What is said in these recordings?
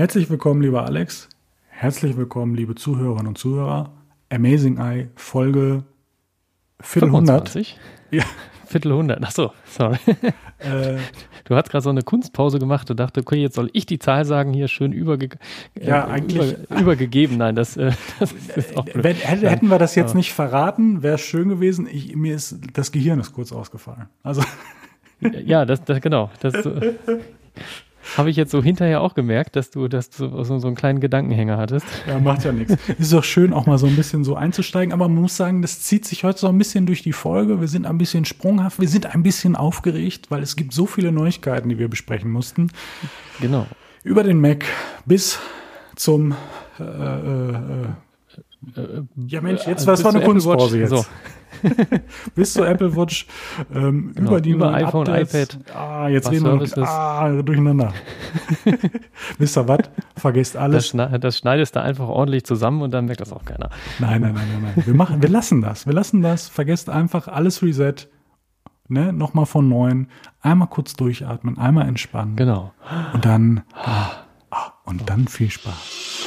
Herzlich willkommen, lieber Alex. Herzlich willkommen, liebe Zuhörerinnen und Zuhörer. Amazing Eye, Folge Viertel 25? Ja. Viertel 100, achso, sorry. Äh, Du hast gerade so eine Kunstpause gemacht und dachte, okay, jetzt soll ich die Zahl sagen, hier schön überge Ja, äh, eigentlich- über, übergegeben. Nein, das, äh, das ist auch blöd. hätten wir das jetzt nicht verraten, wäre es schön gewesen. Ich, mir ist das Gehirn ist kurz ausgefallen. Also Ja, das, das genau. Das äh, habe ich jetzt so hinterher auch gemerkt, dass du, dass du so, so einen kleinen Gedankenhänger hattest. Ja, macht ja nichts. Ist doch schön, auch mal so ein bisschen so einzusteigen, aber man muss sagen, das zieht sich heute so ein bisschen durch die Folge. Wir sind ein bisschen sprunghaft, wir sind ein bisschen aufgeregt, weil es gibt so viele Neuigkeiten, die wir besprechen mussten. Genau. Über den Mac bis zum äh, äh, äh, ja Mensch, jetzt Äh, war es bis war eine Kunstpause jetzt. So. Bis zur Apple Watch, ähm, Genau, über die über iPhone, Updates. iPad, Ah, jetzt was reden wir noch, ah, durcheinander. Wisst ihr was? Vergesst Das, alles. schne- das schneidest du einfach ordentlich zusammen und dann merkt das auch keiner. Nein, nein, nein, nein, nein. Wir, machen, wir lassen das. Wir lassen das. Vergesst einfach alles Reset. Ne? Nochmal von neuem. Einmal kurz durchatmen, einmal entspannen. Genau. Und dann. Ah, ah, und dann viel Spaß.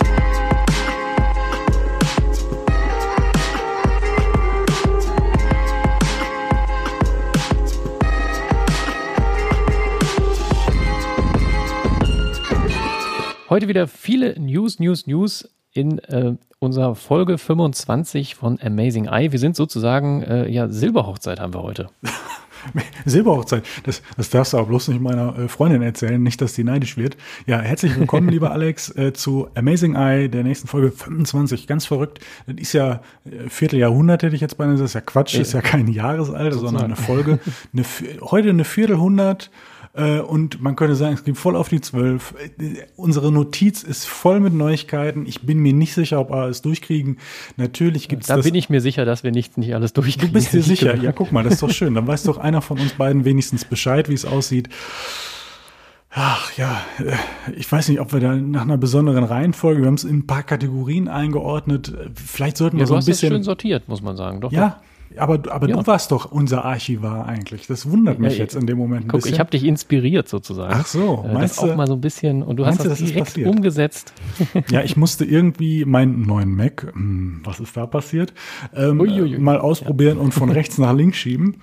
Heute wieder viele News, News, News in äh, unserer Folge 25 von Amazing Eye. Wir sind sozusagen, äh, ja, Silberhochzeit haben wir heute. Silberhochzeit. Das, das darfst du aber bloß nicht meiner äh, Freundin erzählen, nicht, dass die neidisch wird. Ja, herzlich willkommen, lieber Alex, äh, zu Amazing Eye, der nächsten Folge 25. Ganz verrückt. Das ist ja äh, Vierteljahrhundert, hätte ich jetzt beinahe gesagt. Das ist ja Quatsch, das ist ja kein Jahresalter, sondern eine Folge. Eine, heute eine Viertelhundert. Äh, und man könnte sagen, es geht voll auf die zwölf. Äh, Unsere Notiz ist voll mit Neuigkeiten. Ich bin mir nicht sicher, ob wir alles durchkriegen. Natürlich gibt es Da das. bin ich mir sicher, dass wir nicht, nicht alles durchkriegen. Du bist dir sicher? Ja, guck mal, das ist doch schön. Dann weiß doch einer von uns beiden wenigstens Bescheid, wie es aussieht. Ach ja, äh, ich weiß nicht, ob wir da nach einer besonderen Reihenfolge, wir haben es in ein paar Kategorien eingeordnet. Vielleicht sollten wir Ja, so ein hast das schön bisschen. sortiert, muss man sagen. Doch, Ja, aber, aber Ja. du warst doch unser Archivar eigentlich. Das wundert mich Ja, jetzt in dem Moment ein Guck, bisschen. ich habe dich inspiriert sozusagen. Ach so, Äh, meinst das auch mal so ein bisschen und du hast das das direkt umgesetzt. Ja, ich musste irgendwie meinen neuen Mac, hm, was ist da passiert, ähm, Uiuiui. äh, mal ausprobieren und von rechts nach links schieben.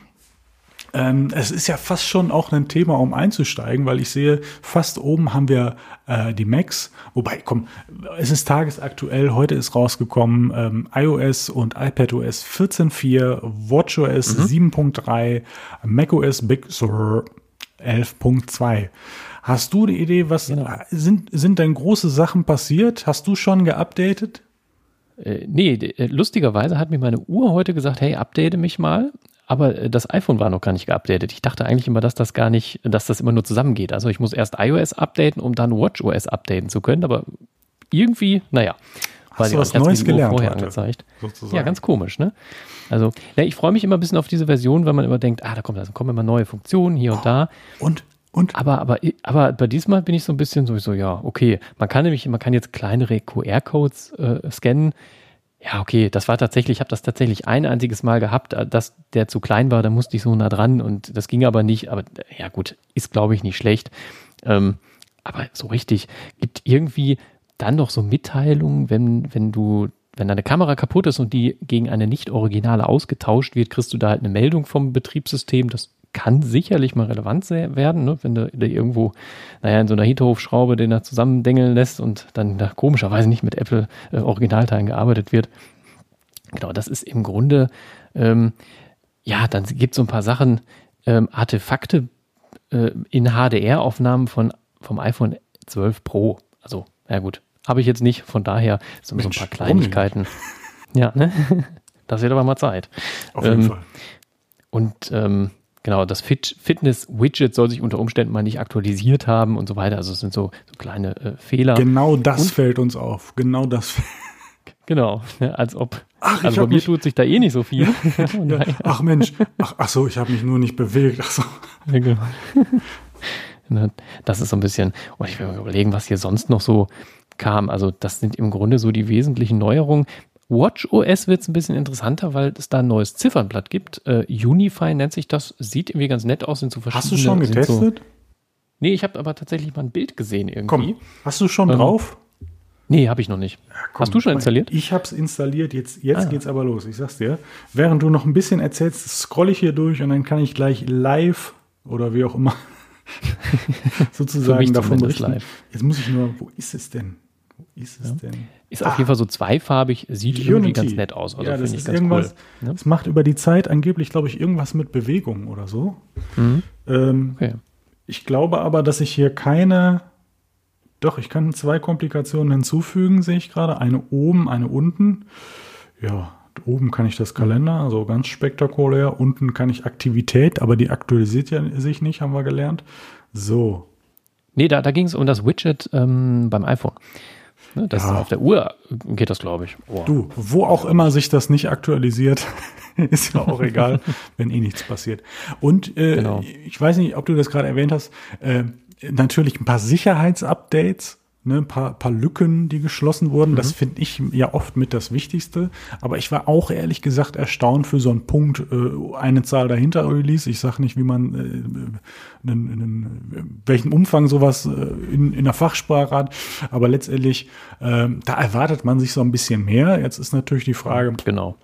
Ähm, es ist ja fast schon auch ein Thema, um einzusteigen, weil ich sehe, fast oben haben wir äh, die Macs. Wobei, komm, es ist tagesaktuell. Heute ist rausgekommen ähm, iOS und iPadOS 14.4, WatchOS 7.3, macOS Big Sur 11.2. Hast du die Idee, was Genau. sind, sind denn große Sachen passiert? Hast du schon geupdatet? Äh, nee, äh, lustigerweise hat mir meine Uhr heute gesagt, hey, update mich mal. Aber äh, das iPhone war noch gar nicht geupdatet. Ich dachte eigentlich immer, dass das gar nicht, dass das immer nur zusammengeht. Also ich muss erst iOS updaten, um dann WatchOS updaten zu können. Aber irgendwie, naja. Hast du ich was Neues gelernt vorher heute, angezeigt. sozusagen? Ja, ganz komisch, ne? Also, ja, ich freue mich immer ein bisschen auf diese Version, weil man immer denkt, ah, da kommt, da kommen immer neue Funktionen hier und da. Und, und, Aber, aber, aber bei diesmal bin ich so ein bisschen sowieso, ja, okay. Man kann nämlich, man kann jetzt kleinere QR-Codes äh, scannen. Ja, okay, das war tatsächlich, ich habe das tatsächlich ein einziges Mal gehabt, äh, dass der zu klein war, da musste ich so nah dran und das ging aber nicht. Aber ja, gut, ist glaube ich nicht schlecht. Ähm, aber so richtig, gibt irgendwie dann noch so Mitteilungen, wenn, wenn du, wenn deine Kamera kaputt ist und die gegen eine nicht originale ausgetauscht wird, kriegst du da halt eine Meldung vom Betriebssystem. Das kann sicherlich mal relevant werden, ne? wenn du da irgendwo, naja, in so einer Hinterhofschraube den da zusammendengeln lässt und dann da komischerweise nicht mit Apple äh, Originalteilen gearbeitet wird. Genau, das ist im Grunde, ähm, ja, dann gibt es so ein paar Sachen, ähm, Artefakte äh, in HDR-Aufnahmen von, vom iPhone 12 Pro. Also, ja gut, habe ich jetzt nicht, von daher sind so ein Mensch, paar warum? Kleinigkeiten. Ja, ne? Das wird aber mal Zeit. auf jeden ähm, Fall. Und ähm, genau, das Fit Fitness-Widget soll sich unter Umständen mal nicht aktualisiert haben und so weiter. Also es sind so, so kleine äh, Fehler. Genau das und- fällt uns auf. Genau das. genau, ne, als ob. Ach, ich also bei mir tut sich da eh nicht so viel. Daher- Ach Mensch, ach, ach so, ich habe mich nur nicht bewegt. Ach so. Ja, genau. Das ist so ein bisschen, und ich will mal überlegen, was hier sonst noch so kam. Also, das sind im Grunde so die wesentlichen Neuerungen. WatchOS wird es ein bisschen interessanter, weil es da ein neues Ziffernblatt gibt. Äh, Unify nennt sich das, sieht irgendwie ganz nett aus, sind so verschiedene. Hast du schon sind So, getestet? Nee, ich habe aber tatsächlich mal ein Bild gesehen irgendwie. Komm, hast du schon Ähm, drauf? Nee, habe ich noch nicht. Komm, Hast du schon installiert? Ich habe es installiert, jetzt, jetzt Ah. geht's aber los, ich sag's dir. Während du noch ein bisschen erzählst, scrolle ich hier durch und dann kann ich gleich live oder wie auch immer sozusagen davon berichten. live. Jetzt muss ich nur, wo ist es denn? Wo ist es denn? Ist auf jeden Fall so zweifarbig, sieht irgendwie Ah. Unity. ganz nett aus. Also ja, finde ich ganz cool. Ne? es macht über die Zeit angeblich, glaube ich, irgendwas mit Bewegung oder so. Mhm. Ähm, Okay. Ich glaube aber, dass ich hier keine. Doch, ich kann zwei Komplikationen hinzufügen, sehe ich gerade. Eine oben, eine unten. Ja, oben kann ich das Kalender, also ganz spektakulär. Unten kann ich Aktivität, aber die aktualisiert ja sich nicht, haben wir gelernt. So. Nee, da, da ging es um das Widget ähm, beim iPhone. Ne, das Ja. Auf der Uhr geht das, glaube ich. Oh. Du, wo auch immer sich das nicht aktualisiert, ist ja auch egal, wenn eh nichts passiert. Und äh, Genau. ich weiß nicht, ob du das gerade erwähnt hast, äh, natürlich ein paar Sicherheitsupdates, ne, ein paar, paar Lücken, die geschlossen wurden. Das finde ich ja oft mit das Wichtigste. Aber ich war auch ehrlich gesagt erstaunt für so einen Punkt, äh, eine Zahl dahinter Release. Ich sage nicht, wie man, äh, in, in, welchem Umfang sowas äh, in, in der Fachsprache hat. Aber letztendlich, ähm, da erwartet man sich so ein bisschen mehr. Jetzt ist natürlich die Frage, Genau.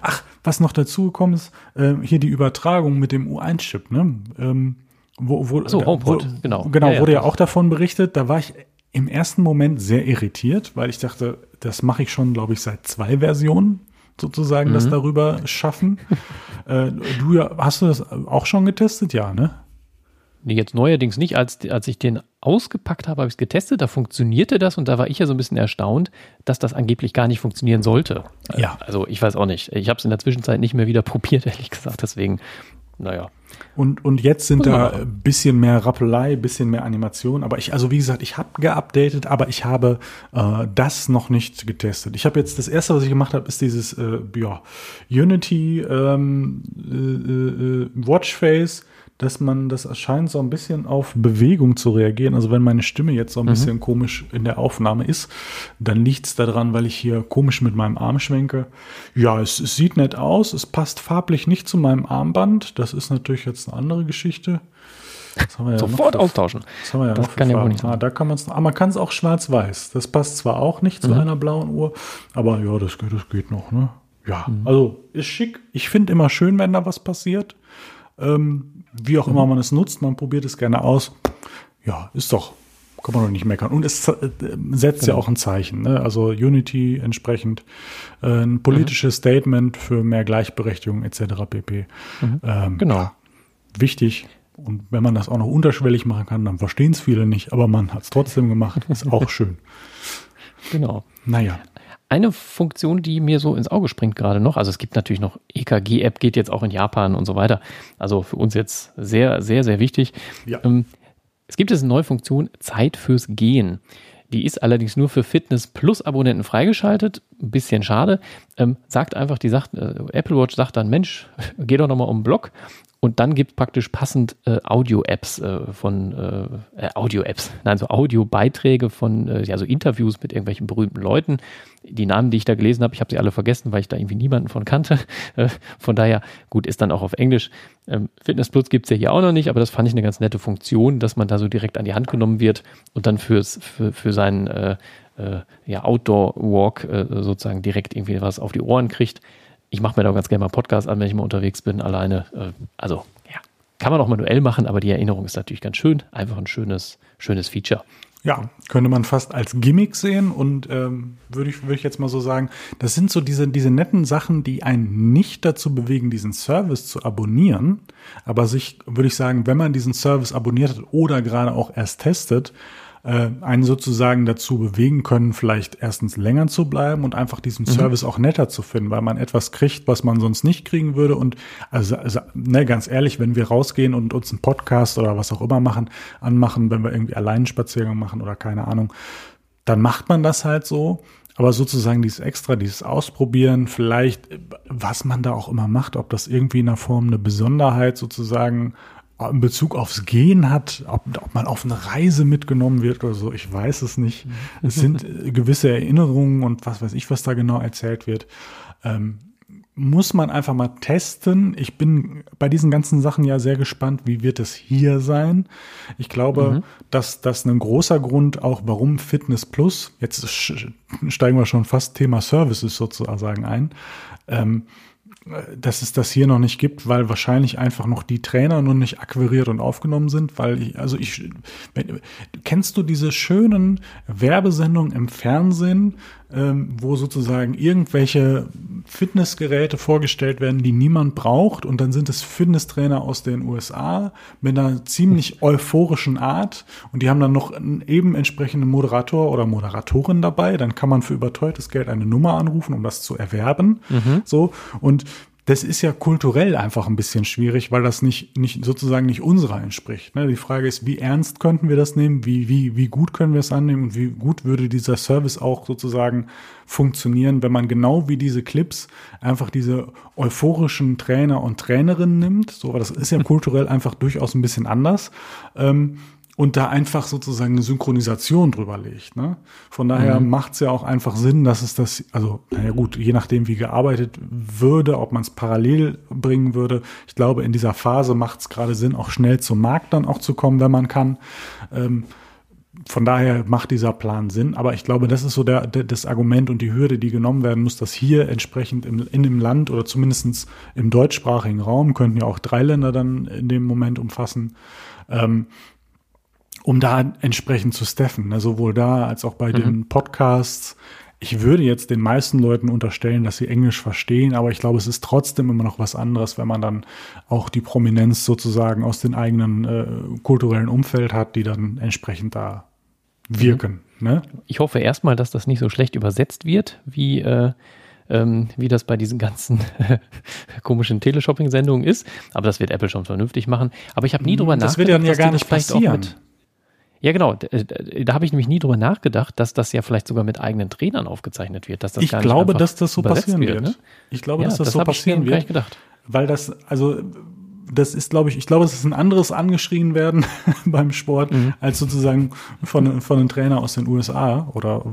Ach, was noch dazu gekommen ist, äh, hier die Übertragung mit dem U1-Chip, ne? Ähm, wo, wo, so, HomePod, wo, genau. Genau, Ja, ja, wurde ja das- auch davon berichtet. Da war ich im ersten Moment sehr irritiert, weil ich dachte, das mache ich schon, glaube ich, seit zwei Versionen sozusagen, Mhm. das darüber schaffen. äh, du ja, hast du das auch schon getestet? Ja, ne? Nee, jetzt neuerdings nicht. Als, als ich den ausgepackt habe, habe ich es getestet, da funktionierte das und da war ich ja so ein bisschen erstaunt, dass das angeblich gar nicht funktionieren sollte. Ja. Also ich weiß auch nicht. Ich habe es in der Zwischenzeit nicht mehr wieder probiert, ehrlich gesagt. Deswegen, naja. Und, und jetzt sind da ein bisschen mehr Rappelei, ein bisschen mehr Animation. Aber ich, also wie gesagt, ich habe geupdatet, aber ich habe äh, das noch nicht getestet. Ich habe jetzt, das erste, was ich gemacht habe, ist dieses äh, ja, Unity ähm, äh, äh, Watchface, dass man, das erscheint so ein bisschen auf Bewegung zu reagieren. Also wenn meine Stimme jetzt so ein bisschen komisch in der Aufnahme ist, dann liegt es daran, weil ich hier komisch mit meinem Arm schwenke. Ja, es, es sieht nett aus, es passt farblich nicht zu meinem Armband. Das ist natürlich jetzt eine andere Geschichte. Ja Sofort für- austauschen. wir ja Das kann ja wohl nicht ah, da kann man es, aber man kann es auch schwarz-weiß. Das passt zwar auch nicht zu einer blauen Uhr, aber ja, das geht, das geht noch, ne? Ja, also ist schick. Ich finde immer schön, wenn da was passiert. Ähm, wie auch immer man es nutzt, man probiert es gerne aus. Ja, ist doch, kann man doch nicht meckern. Und es äh, setzt ja auch ein Zeichen. Ne? Also Unity entsprechend äh, ein politisches Statement für mehr Gleichberechtigung etc. pp. Ähm, Genau. wichtig. Und wenn man das auch noch unterschwellig machen kann, dann verstehen es viele nicht, aber man hat es trotzdem gemacht. Ist auch schön. Genau. Naja. Eine Funktion, die mir so ins Auge springt gerade noch, also es gibt natürlich noch EKG-App, geht jetzt auch in Japan und so weiter. Also für uns jetzt sehr, sehr, sehr wichtig. Ja. Ähm, es gibt jetzt eine neue Funktion, Zeit fürs Gehen. Die ist allerdings nur für Fitness Plus Abonnenten freigeschaltet. Ein bisschen schade. Ähm, sagt einfach, die sagt, äh, Apple Watch sagt dann, Mensch, geh doch nochmal um den Block. Und dann gibt praktisch passend äh, Audio-Apps äh, von äh, äh, Audio-Apps, nein, so Audio-Beiträge von, äh, ja, so Interviews mit irgendwelchen berühmten Leuten. Die Namen, die ich da gelesen habe, ich habe sie alle vergessen, weil ich da irgendwie niemanden von kannte. Äh, von daher, gut, ist dann auch auf Englisch. Ähm, Fitness Plus gibt's ja hier auch noch nicht, aber das fand ich eine ganz nette Funktion, dass man da so direkt an die Hand genommen wird und dann fürs, für, für seinen ja, Outdoor-Walk sozusagen direkt irgendwie was auf die Ohren kriegt. Ich mache mir da auch ganz gerne mal einen Podcast an, wenn ich mal unterwegs bin, alleine. Äh, also, ja, kann man auch manuell machen, aber die Erinnerung ist natürlich ganz schön. Einfach ein schönes, schönes Feature. Ja, könnte man fast als Gimmick sehen und ähm, würde ich, würde ich jetzt mal so sagen, das sind so diese, diese netten Sachen, die einen nicht dazu bewegen, diesen Service zu abonnieren, aber sich, würde ich sagen, wenn man diesen Service abonniert hat oder gerade auch erst testet, äh, einen sozusagen dazu bewegen können, vielleicht erstens länger zu bleiben und einfach diesen Service auch netter zu finden, weil man etwas kriegt, was man sonst nicht kriegen würde. Und also, also ne, ganz ehrlich, wenn wir rausgehen und uns einen Podcast oder was auch immer machen, anmachen, wenn wir irgendwie allein Spaziergang machen oder keine Ahnung, dann macht man das halt so. Aber sozusagen dieses Extra, dieses Ausprobieren, vielleicht, äh, was man da auch immer macht, ob das irgendwie in der Form eine Besonderheit sozusagen in Bezug aufs Gehen hat, ob, ob man auf eine Reise mitgenommen wird oder so, ich weiß es nicht. Es sind äh, gewisse Erinnerungen und was weiß ich, was da genau erzählt wird. Ähm, muss man einfach mal testen. Ich bin bei diesen ganzen Sachen ja sehr gespannt, wie wird es hier sein. Ich glaube, mhm. dass das ein großer Grund auch, warum Fitness Plus, jetzt steigen wir schon fast Thema Services sozusagen ein, ähm, dass es das hier noch nicht gibt, weil wahrscheinlich einfach noch die Trainer noch nicht akquiriert und aufgenommen sind, weil ich, also ich, wenn, kennst du diese schönen Werbesendungen im Fernsehen, ähm, wo sozusagen irgendwelche Fitnessgeräte vorgestellt werden, die niemand braucht. Und dann sind es Fitnesstrainer aus den USA mit einer ziemlich euphorischen Art. Und die haben dann noch einen eben entsprechenden Moderator oder Moderatorin dabei, dann kann man für überteuertes Geld eine Nummer anrufen, um das zu erwerben, mhm. so. Und das ist ja kulturell einfach ein bisschen schwierig, weil das nicht, nicht sozusagen nicht unserer entspricht. Ne? Die Frage ist, wie ernst könnten wir das nehmen? Wie, wie, wie gut können wir es annehmen? Und wie gut würde dieser Service auch sozusagen funktionieren, wenn man genau wie diese Clips einfach diese euphorischen Trainer und Trainerinnen nimmt? So, das ist ja kulturell einfach durchaus ein bisschen anders. Ähm, und da einfach sozusagen eine Synchronisation drüber legt. Ne? Von daher mhm. macht es ja auch einfach Sinn, dass es das, also naja gut, je nachdem, wie gearbeitet würde, ob man es parallel bringen würde. Ich glaube, in dieser Phase macht es gerade Sinn, auch schnell zum Markt dann auch zu kommen, wenn man kann. Ähm, von daher macht dieser Plan Sinn. Aber ich glaube, das ist so der, der, das Argument und die Hürde, die genommen werden muss, dass hier entsprechend im, in dem Land oder zumindestens im deutschsprachigen Raum, könnten ja auch drei Länder dann in dem Moment umfassen, ähm, um da entsprechend zu steffen, ne? sowohl da als auch bei mhm. den Podcasts. Ich würde jetzt den meisten Leuten unterstellen, dass sie Englisch verstehen, aber ich glaube, es ist trotzdem immer noch was anderes, wenn man dann auch die Prominenz sozusagen aus dem eigenen äh, kulturellen Umfeld hat, die dann entsprechend da wirken. Mhm. Ne? Ich hoffe erstmal, dass das nicht so schlecht übersetzt wird, wie äh, ähm, wie das bei diesen ganzen komischen Teleshopping-Sendungen ist. Aber das wird Apple schon vernünftig machen. Aber ich habe nie drüber das nachgedacht. Das wird ja gar nicht passieren. Ja, genau. Äh, da habe ich nämlich nie drüber nachgedacht, dass das ja vielleicht sogar mit eigenen Trainern aufgezeichnet wird. Dass das ich glaube, dass das so passieren wird. Ne? Ich glaube, ja, dass das, das so passieren wird. Gedacht. Weil das, also das ist, glaube ich, ich glaube, es ist ein anderes angeschrien werden beim Sport, mhm. als sozusagen von, von einem Trainer aus den USA oder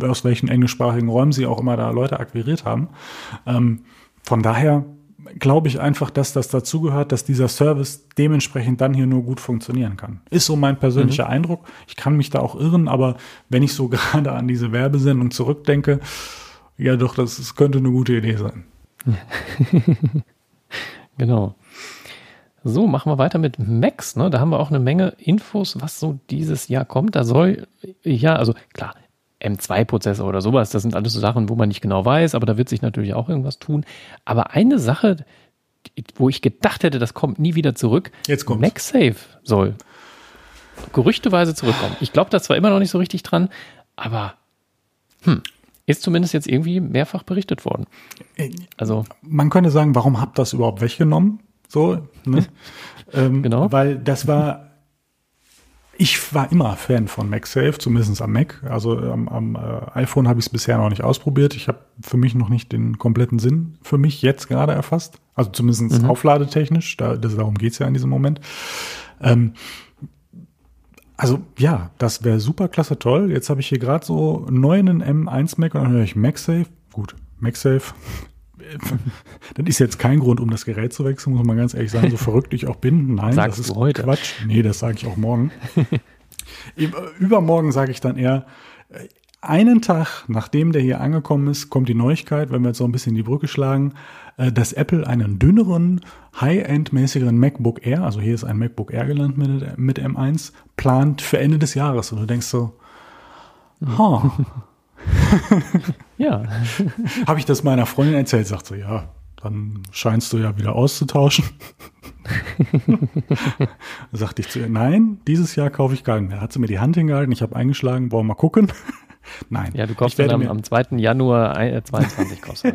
äh, aus welchen englischsprachigen Räumen sie auch immer da Leute akquiriert haben. Ähm, von daher glaube ich einfach, dass das dazugehört, dass dieser Service dementsprechend dann hier nur gut funktionieren kann. Ist so mein persönlicher mhm. Eindruck. Ich kann mich da auch irren, aber wenn ich so gerade an diese Werbesendung zurückdenke, ja doch, das, das könnte eine gute Idee sein. genau. So, machen wir weiter mit Max. Ne? Da haben wir auch eine Menge Infos, was so dieses Jahr kommt. Da soll, ja, also klar, M2-Prozessor oder sowas. Das sind alles so Sachen, wo man nicht genau weiß, aber da wird sich natürlich auch irgendwas tun. Aber eine Sache, wo ich gedacht hätte, das kommt nie wieder zurück. Jetzt kommt. MagSafe soll gerüchteweise zurückkommen. Ich glaube da zwar immer noch nicht so richtig dran, aber hm, ist zumindest jetzt irgendwie mehrfach berichtet worden. Also man könnte sagen, warum habt ihr das überhaupt weggenommen? So, ne? ähm, genau. Weil das war ich war immer Fan von MagSafe, zumindest am Mac. Also am, am äh, iPhone habe ich es bisher noch nicht ausprobiert. Ich habe für mich noch nicht den kompletten Sinn für mich jetzt gerade erfasst. Also zumindest mhm. aufladetechnisch. Da, das, darum geht's ja in diesem Moment. Ähm, also ja, das wäre super klasse toll. Jetzt habe ich hier gerade so einen neuen M1 Mac und dann höre ich MagSafe. Gut, MagSafe das ist jetzt kein Grund, um das Gerät zu wechseln, muss man ganz ehrlich sagen, so verrückt ich auch bin. Nein, Sagst das ist heute? Quatsch. Nee, das sage ich auch morgen. Übermorgen sage ich dann eher, äh, einen Tag nachdem der hier angekommen ist, kommt die Neuigkeit, wenn wir jetzt so ein bisschen die Brücke schlagen, äh, dass Apple einen dünneren, high-end-mäßigeren MacBook Air, also hier ist ein MacBook Air gelandet mit, mit M1, plant für Ende des Jahres. Und du denkst so, ha, ja. Habe ich das meiner Freundin erzählt, sagt sie, ja, dann scheinst du ja wieder auszutauschen. sagte ich zu ihr, nein, dieses Jahr kaufe ich keinen mehr. Hat sie mir die Hand hingehalten, ich habe eingeschlagen, wollen wir mal gucken. Nein. Ja, du kaufst dann am, am 2. Januar 22 kaufst du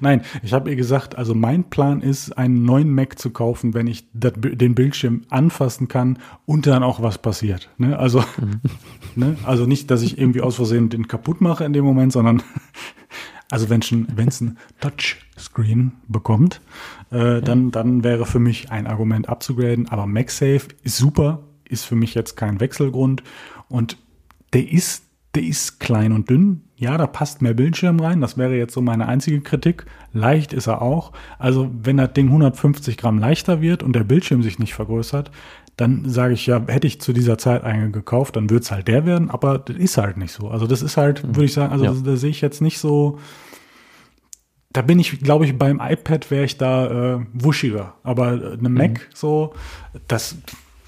Nein, ich habe ihr gesagt, also mein Plan ist, einen neuen Mac zu kaufen, wenn ich dat, den Bildschirm anfassen kann und dann auch was passiert. Ne? Also, mhm. Ne? also nicht, dass ich irgendwie aus Versehen den kaputt mache in dem Moment, sondern also wenn es ein Touchscreen bekommt, äh, dann, dann wäre für mich ein Argument abzugraden. Aber MagSafe ist super, ist für mich jetzt kein Wechselgrund und der ist der ist klein und dünn. Ja, da passt mehr Bildschirm rein. Das wäre jetzt so meine einzige Kritik. Leicht ist er auch. Also wenn das Ding 150 Gramm leichter wird und der Bildschirm sich nicht vergrößert, dann sage ich ja, hätte ich zu dieser Zeit einen gekauft, dann wird es halt der werden, aber das ist halt nicht so. Also das ist halt, mhm. würde ich sagen, also ja. da sehe ich jetzt nicht so, da bin ich, glaube ich, beim iPad wäre ich da äh, wuschiger. Aber eine mhm. Mac so, das,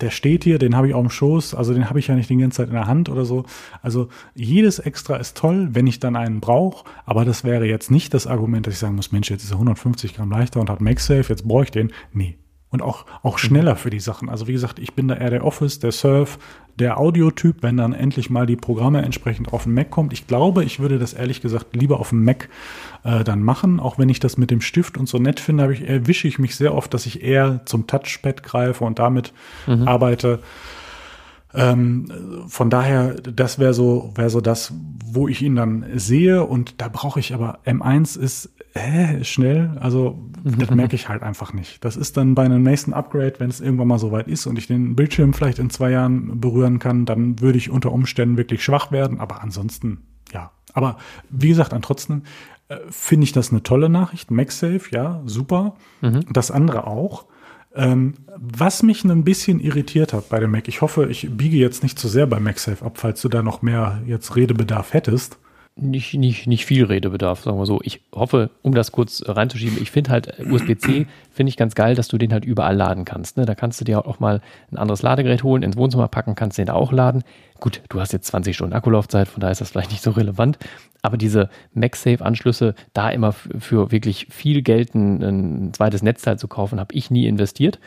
der steht hier, den habe ich auf dem Schoß, also den habe ich ja nicht die ganze Zeit in der Hand oder so. Also jedes Extra ist toll, wenn ich dann einen brauche, aber das wäre jetzt nicht das Argument, dass ich sagen muss, Mensch, jetzt ist er 150 Gramm leichter und hat MagSafe, jetzt brauche ich den. Nee, und auch, auch schneller für die Sachen. Also wie gesagt, ich bin da eher der Office, der Surf, der Audiotyp, wenn dann endlich mal die Programme entsprechend auf den Mac kommt. Ich glaube, ich würde das ehrlich gesagt lieber auf dem Mac äh, dann machen, auch wenn ich das mit dem Stift und so nett finde, ich, erwische ich mich sehr oft, dass ich eher zum Touchpad greife und damit mhm. arbeite. Ähm, von daher, das wäre so, wäre so das, wo ich ihn dann sehe. Und da brauche ich aber M1 ist äh, schnell. Also das merke ich halt einfach nicht. Das ist dann bei einem nächsten Upgrade, wenn es irgendwann mal so weit ist und ich den Bildschirm vielleicht in zwei Jahren berühren kann, dann würde ich unter Umständen wirklich schwach werden. Aber ansonsten, ja. Aber wie gesagt, ansonsten äh, finde ich das eine tolle Nachricht. MagSafe, ja, super. Mhm. Das andere auch. Ähm, was mich ein bisschen irritiert hat bei dem Mac, ich hoffe, ich biege jetzt nicht zu sehr bei MagSafe ab, falls du da noch mehr jetzt Redebedarf hättest. Nicht, nicht, nicht viel Redebedarf, sagen wir so. Ich hoffe, um das kurz reinzuschieben, ich finde halt USB-C, finde ich ganz geil, dass du den halt überall laden kannst. Ne? Da kannst du dir auch mal ein anderes Ladegerät holen, ins Wohnzimmer packen, kannst den da auch laden. Gut, du hast jetzt 20 Stunden Akkulaufzeit, von daher ist das vielleicht nicht so relevant. Aber diese MagSafe-Anschlüsse, da immer für wirklich viel Geld ein, ein zweites Netzteil zu kaufen, habe ich nie investiert.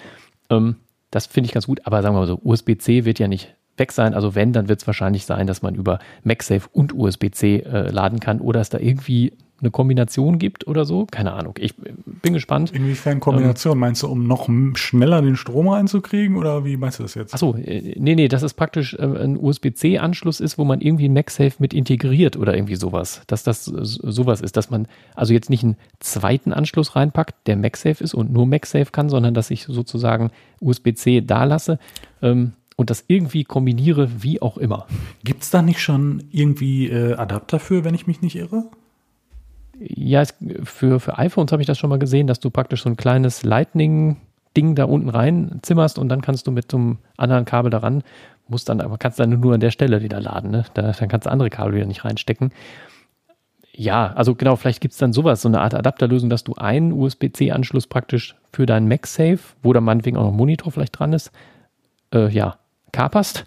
Ähm, das finde ich ganz gut. Aber sagen wir mal so, USB-C wird ja nicht weg sein. Also wenn, dann wird es wahrscheinlich sein, dass man über MagSafe und USB-C äh, laden kann oder es da irgendwie eine Kombination gibt oder so. Keine Ahnung. Ich bin gespannt. Inwiefern Kombination? Ähm, meinst du, um noch schneller den Strom reinzukriegen oder wie meinst du das jetzt? Achso, äh, nee, nee, dass es praktisch äh, ein USB-C-Anschluss ist, wo man irgendwie ein MagSafe mit integriert oder irgendwie sowas. Dass das sowas ist, dass man also jetzt nicht einen zweiten Anschluss reinpackt, der MagSafe ist und nur MagSafe kann, sondern dass ich sozusagen USB-C da lasse. Ähm, und das irgendwie kombiniere, wie auch immer. Gibt es da nicht schon irgendwie äh, Adapter für, wenn ich mich nicht irre? Ja, es, für, für iPhones habe ich das schon mal gesehen, dass du praktisch so ein kleines Lightning-Ding da unten rein zimmerst und dann kannst du mit so einem anderen Kabel daran, musst dann, aber kannst dann nur an der Stelle wieder laden, ne? Da, dann kannst du andere Kabel wieder nicht reinstecken. Ja, also genau, vielleicht gibt es dann sowas, so eine Art Adapterlösung, dass du einen USB-C-Anschluss praktisch für deinen MagSafe, wo da meinetwegen auch noch ein Monitor vielleicht dran ist, äh, ja, kaperst.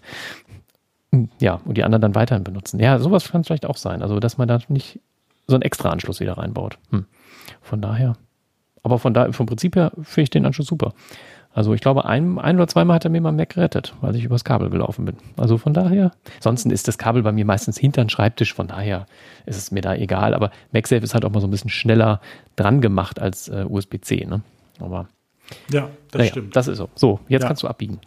Ja, und die anderen dann weiterhin benutzen. Ja, sowas kann es vielleicht auch sein. Also, dass man da nicht so einen extra Anschluss wieder reinbaut. Hm. Von daher. Aber von da, vom Prinzip her finde ich den Anschluss super. Also ich glaube, ein, ein oder zweimal hat er mir mal Mac gerettet, weil ich übers Kabel gelaufen bin. Also von daher, ansonsten ist das Kabel bei mir meistens hinter den Schreibtisch, von daher ist es mir da egal. Aber MagSafe ist halt auch mal so ein bisschen schneller dran gemacht als äh, USB-C. Ne? Aber ja, das naja, stimmt. Das ist so. So, jetzt ja. kannst du abbiegen.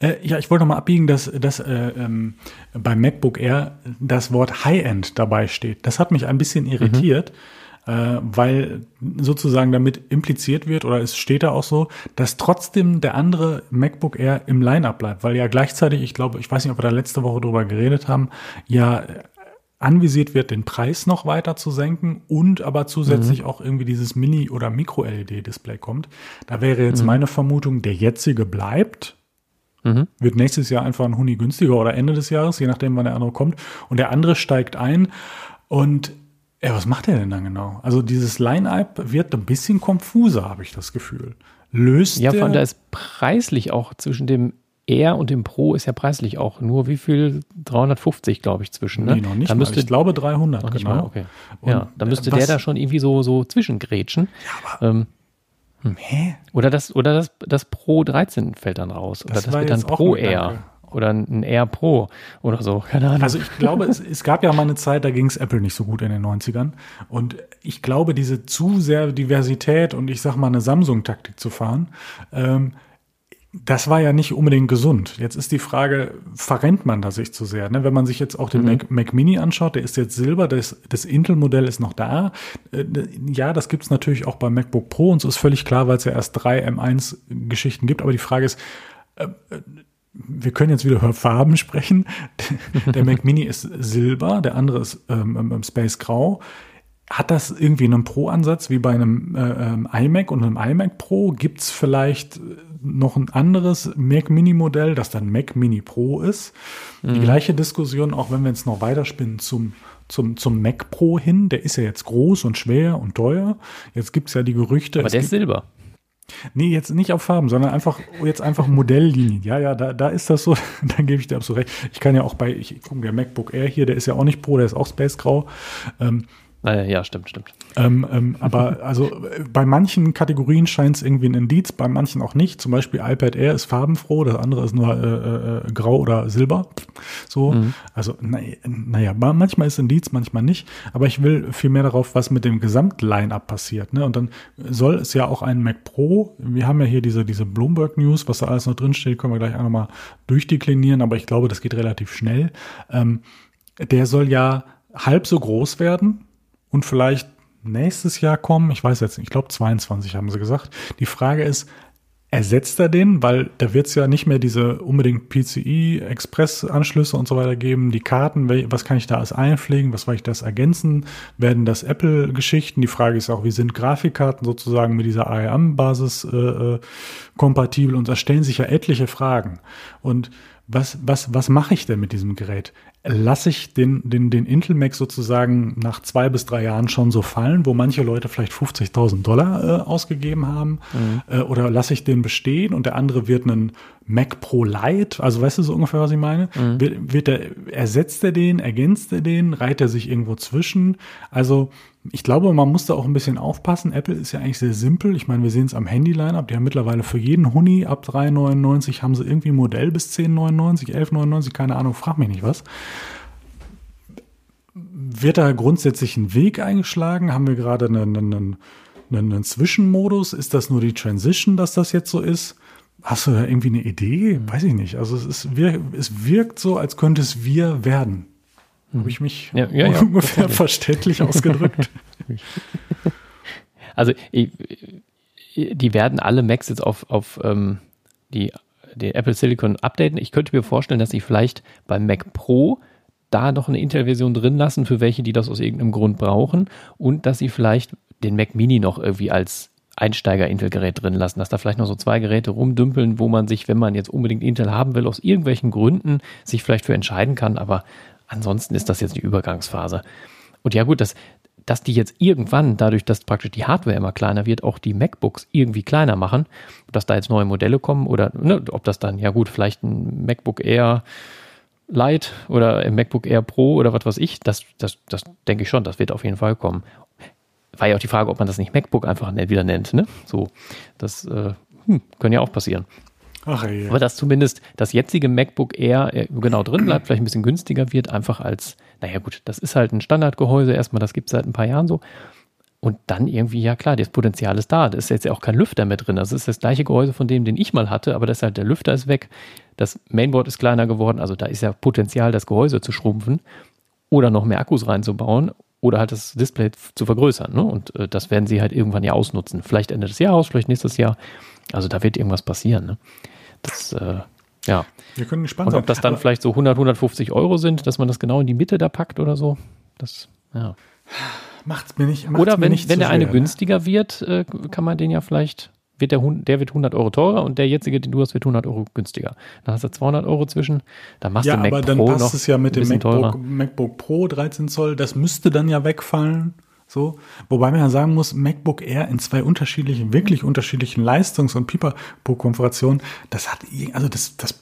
Äh, ja, ich wollte noch mal abbiegen, dass, dass äh, ähm, beim MacBook Air das Wort High-End dabei steht. Das hat mich ein bisschen irritiert. Mhm. Äh, weil sozusagen damit impliziert wird, oder es steht da auch so, dass trotzdem der andere MacBook Air im Line-Up bleibt, weil ja gleichzeitig, ich glaube, ich weiß nicht, ob wir da letzte Woche drüber geredet haben, ja anvisiert wird, den Preis noch weiter zu senken und aber zusätzlich mhm. auch irgendwie dieses Mini- oder Micro-LED-Display kommt. Da wäre jetzt mhm. meine Vermutung, der jetzige bleibt, Mhm. Wird nächstes Jahr einfach ein Huni günstiger oder Ende des Jahres, je nachdem, wann der andere kommt. Und der andere steigt ein. Und ja, was macht er denn dann genau? Also dieses Line-Up wird ein bisschen konfuser, habe ich das Gefühl. Löst Ja, von da ist preislich auch zwischen dem R und dem Pro ist ja preislich auch nur wie viel? 350, glaube ich, zwischen. Ne? Nee, noch nicht da müsste. Ich glaube 300, genau. Mal, okay. ja, da müsste was, der da schon irgendwie so, so zwischengrätschen. Ja, aber ähm, hm. Hä? Oder das, oder das, das Pro 13 fällt dann raus. Oder das, das wird dann Pro Air. Oder ein Air Pro oder so, keine Ahnung. Also ich glaube, es, es gab ja mal eine Zeit, da ging es Apple nicht so gut in den 90ern. Und ich glaube, diese zu sehr Diversität und ich sag mal eine Samsung-Taktik zu fahren, ähm, das war ja nicht unbedingt gesund. Jetzt ist die Frage, verrennt man da sich zu sehr? Ne? Wenn man sich jetzt auch den mhm. Mac, Mac, Mini anschaut, der ist jetzt Silber, das, das Intel-Modell ist noch da. Äh, ja, das gibt's natürlich auch beim MacBook Pro und so ist völlig klar, weil es ja erst drei M1-Geschichten gibt. Aber die Frage ist, äh, wir können jetzt wieder über Farben sprechen. Der Mac Mini ist Silber, der andere ist ähm, ähm, Space Grau. Hat das irgendwie einen Pro-Ansatz wie bei einem äh, ähm, iMac und einem iMac Pro? Gibt es vielleicht noch ein anderes Mac Mini Modell, das dann Mac Mini Pro ist? Mhm. Die gleiche Diskussion, auch wenn wir jetzt noch weiterspinnen zum zum, zum Mac Pro hin. Der ist ja jetzt groß und schwer und teuer. Jetzt gibt es ja die Gerüchte. Aber der ist Silber. Nee, jetzt nicht auf Farben, sondern einfach jetzt einfach Modelllinien. Ja, ja, da, da ist das so, dann gebe ich dir absolut recht. Ich kann ja auch bei, ich gucke, der MacBook Air hier, der ist ja auch nicht Pro, der ist auch Space Grau. Ähm, naja, ja, stimmt, stimmt. Ähm, ähm, aber also bei manchen Kategorien scheint es irgendwie ein Indiz, bei manchen auch nicht. Zum Beispiel iPad Air ist farbenfroh, das andere ist nur äh, äh, grau oder silber. So, mhm. also naja, naja, manchmal ist Indiz, manchmal nicht. Aber ich will viel mehr darauf, was mit dem Gesamtline-up passiert. Ne? Und dann soll es ja auch ein Mac Pro. Wir haben ja hier diese diese Bloomberg News, was da alles noch drin steht, können wir gleich auch nochmal durchdeklinieren. Aber ich glaube, das geht relativ schnell. Ähm, der soll ja halb so groß werden und vielleicht nächstes Jahr kommen. Ich weiß jetzt nicht, ich glaube 22 haben sie gesagt. Die Frage ist, ersetzt er den? Weil da wird es ja nicht mehr diese unbedingt PCI-Express-Anschlüsse und so weiter geben. Die Karten, was kann ich da als einpflegen? Was soll ich das ergänzen? Werden das Apple-Geschichten? Die Frage ist auch, wie sind Grafikkarten sozusagen mit dieser ARM-Basis äh, äh, kompatibel? Und da stellen sich ja etliche Fragen. Und was, was, was mache ich denn mit diesem Gerät? Lasse ich den, den, den Intel Mac sozusagen nach zwei bis drei Jahren schon so fallen, wo manche Leute vielleicht 50.000 Dollar äh, ausgegeben haben, mhm. äh, oder lasse ich den bestehen und der andere wird einen Mac Pro Lite, also weißt du so ungefähr, was ich meine? Mhm. Wird, wird er, ersetzt er den, ergänzt er den, reiht er sich irgendwo zwischen? Also ich glaube, man muss da auch ein bisschen aufpassen. Apple ist ja eigentlich sehr simpel. Ich meine, wir sehen es am Handy-Line-Up. Die haben mittlerweile für jeden Huni ab 3,99 haben sie irgendwie ein Modell bis 10,99, 11,99, keine Ahnung, frag mich nicht was. Wird da grundsätzlich ein Weg eingeschlagen? Haben wir gerade einen, einen, einen, Zwischenmodus? Ist das nur die Transition, dass das jetzt so ist? Hast du da irgendwie eine Idee? Weiß ich nicht. Also es, ist, es wirkt so, als könnte es wir werden. Habe ich mich ja, ja, ja, ungefähr verständlich ausgedrückt? also die werden alle Macs jetzt auf, auf ähm, die, den Apple Silicon updaten. Ich könnte mir vorstellen, dass sie vielleicht beim Mac Pro da noch eine Intel-Version drin lassen, für welche, die das aus irgendeinem Grund brauchen. Und dass sie vielleicht den Mac Mini noch irgendwie als Einsteiger-Intel-Gerät drin lassen, dass da vielleicht noch so zwei Geräte rumdümpeln, wo man sich, wenn man jetzt unbedingt Intel haben will, aus irgendwelchen Gründen sich vielleicht für entscheiden kann. Aber Ansonsten ist das jetzt die Übergangsphase. Und ja gut, dass, dass die jetzt irgendwann, dadurch, dass praktisch die Hardware immer kleiner wird, auch die MacBooks irgendwie kleiner machen, dass da jetzt neue Modelle kommen oder ne, ob das dann, ja gut, vielleicht ein MacBook Air Lite oder ein MacBook Air Pro oder was weiß ich, das, das, das denke ich schon, das wird auf jeden Fall kommen. War ja auch die Frage, ob man das nicht MacBook einfach wieder nennt, ne? So, das äh, hm, kann ja auch passieren. Ach, ey. Aber dass zumindest das jetzige MacBook Air äh, genau drin bleibt, vielleicht ein bisschen günstiger wird, einfach als, naja gut, das ist halt ein Standardgehäuse, erstmal, das gibt es seit ein paar Jahren so. Und dann irgendwie, ja klar, das Potenzial ist da. Da ist jetzt ja auch kein Lüfter mehr drin. Das ist das gleiche Gehäuse von dem, den ich mal hatte, aber das halt, der Lüfter ist weg. Das Mainboard ist kleiner geworden. Also da ist ja Potenzial, das Gehäuse zu schrumpfen oder noch mehr Akkus reinzubauen oder halt das Display zu vergrößern. Ne? Und äh, das werden sie halt irgendwann ja ausnutzen. Vielleicht Ende des Jahres, vielleicht nächstes Jahr. Also da wird irgendwas passieren. Ne? Das, äh, ja. Wir können gespannt Und ob das dann vielleicht so 100, 150 Euro sind, dass man das genau in die Mitte da packt oder so. Das, ja. Macht's mir nicht. Macht's oder wenn, nicht wenn der eine ne? günstiger wird, äh, kann man den ja vielleicht, wird der, der wird 100 Euro teurer und der jetzige, den du hast, wird 100 Euro günstiger. Dann hast du 200 Euro zwischen. Dann machst ja, du Mac aber dann Pro passt es ja mit dem MacBook, MacBook Pro 13 Zoll. Das müsste dann ja wegfallen. So, wobei man ja sagen muss, MacBook Air in zwei unterschiedlichen, wirklich unterschiedlichen Leistungs- und Pipapo-Konfigurationen, das hat, also das, das,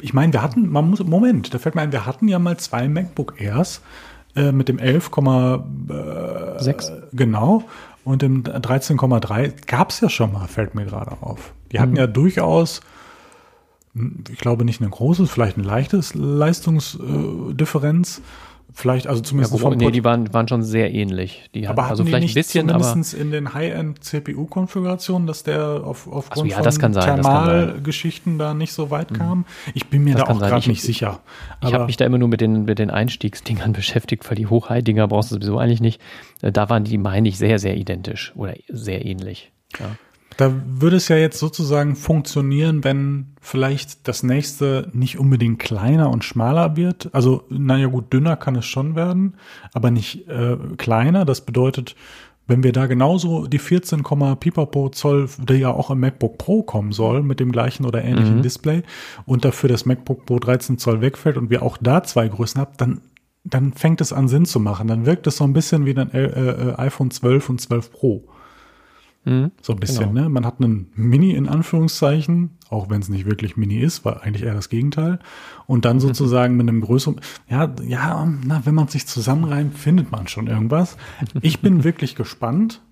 ich meine, wir hatten, man muss, Moment, da fällt mir ein, wir hatten ja mal zwei MacBook Airs äh, mit dem 11,6, äh, genau, und dem 13,3 gab es ja schon mal, fällt mir gerade auf. Die hatten mhm. ja durchaus, ich glaube nicht ein großes, vielleicht ein leichtes Leistungsdifferenz. Äh, Vielleicht, also zumindest ja, nee, die waren, waren schon sehr ähnlich. Die aber hatten, also vielleicht ein bisschen, zumindest aber in den High-End-CPU-Konfigurationen, dass der auf, aufgrund so, ja, von Thermalgeschichten da nicht so weit mhm. kam. Ich bin mir das da auch gerade nicht sicher. ich habe mich da immer nur mit den, mit den Einstiegsdingern beschäftigt, weil die Hoch-High-Dinger brauchst du sowieso eigentlich nicht. Äh, da waren die, meine ich, sehr, sehr identisch oder sehr ähnlich. Ja. Da würde es ja jetzt sozusagen funktionieren, wenn vielleicht das nächste nicht unbedingt kleiner und schmaler wird. Also, naja gut, dünner kann es schon werden, aber nicht äh, kleiner. Das bedeutet, wenn wir da genauso die 14, Pipapo Zoll, der ja auch im MacBook Pro kommen soll, mit dem gleichen oder ähnlichen mhm. Display und dafür das MacBook Pro 13 Zoll wegfällt und wir auch da zwei Größen haben, dann, dann fängt es an Sinn zu machen. Dann wirkt es so ein bisschen wie ein äh, äh, iPhone 12 und 12 Pro. Mhm, so ein bisschen, genau. ne? Man hat einen Mini in Anführungszeichen, auch wenn es nicht wirklich Mini ist, war eigentlich eher das Gegenteil. Und dann sozusagen mit einem größeren, ja, ja, na, wenn man sich zusammenreimt, findet man schon irgendwas. Ich bin wirklich gespannt.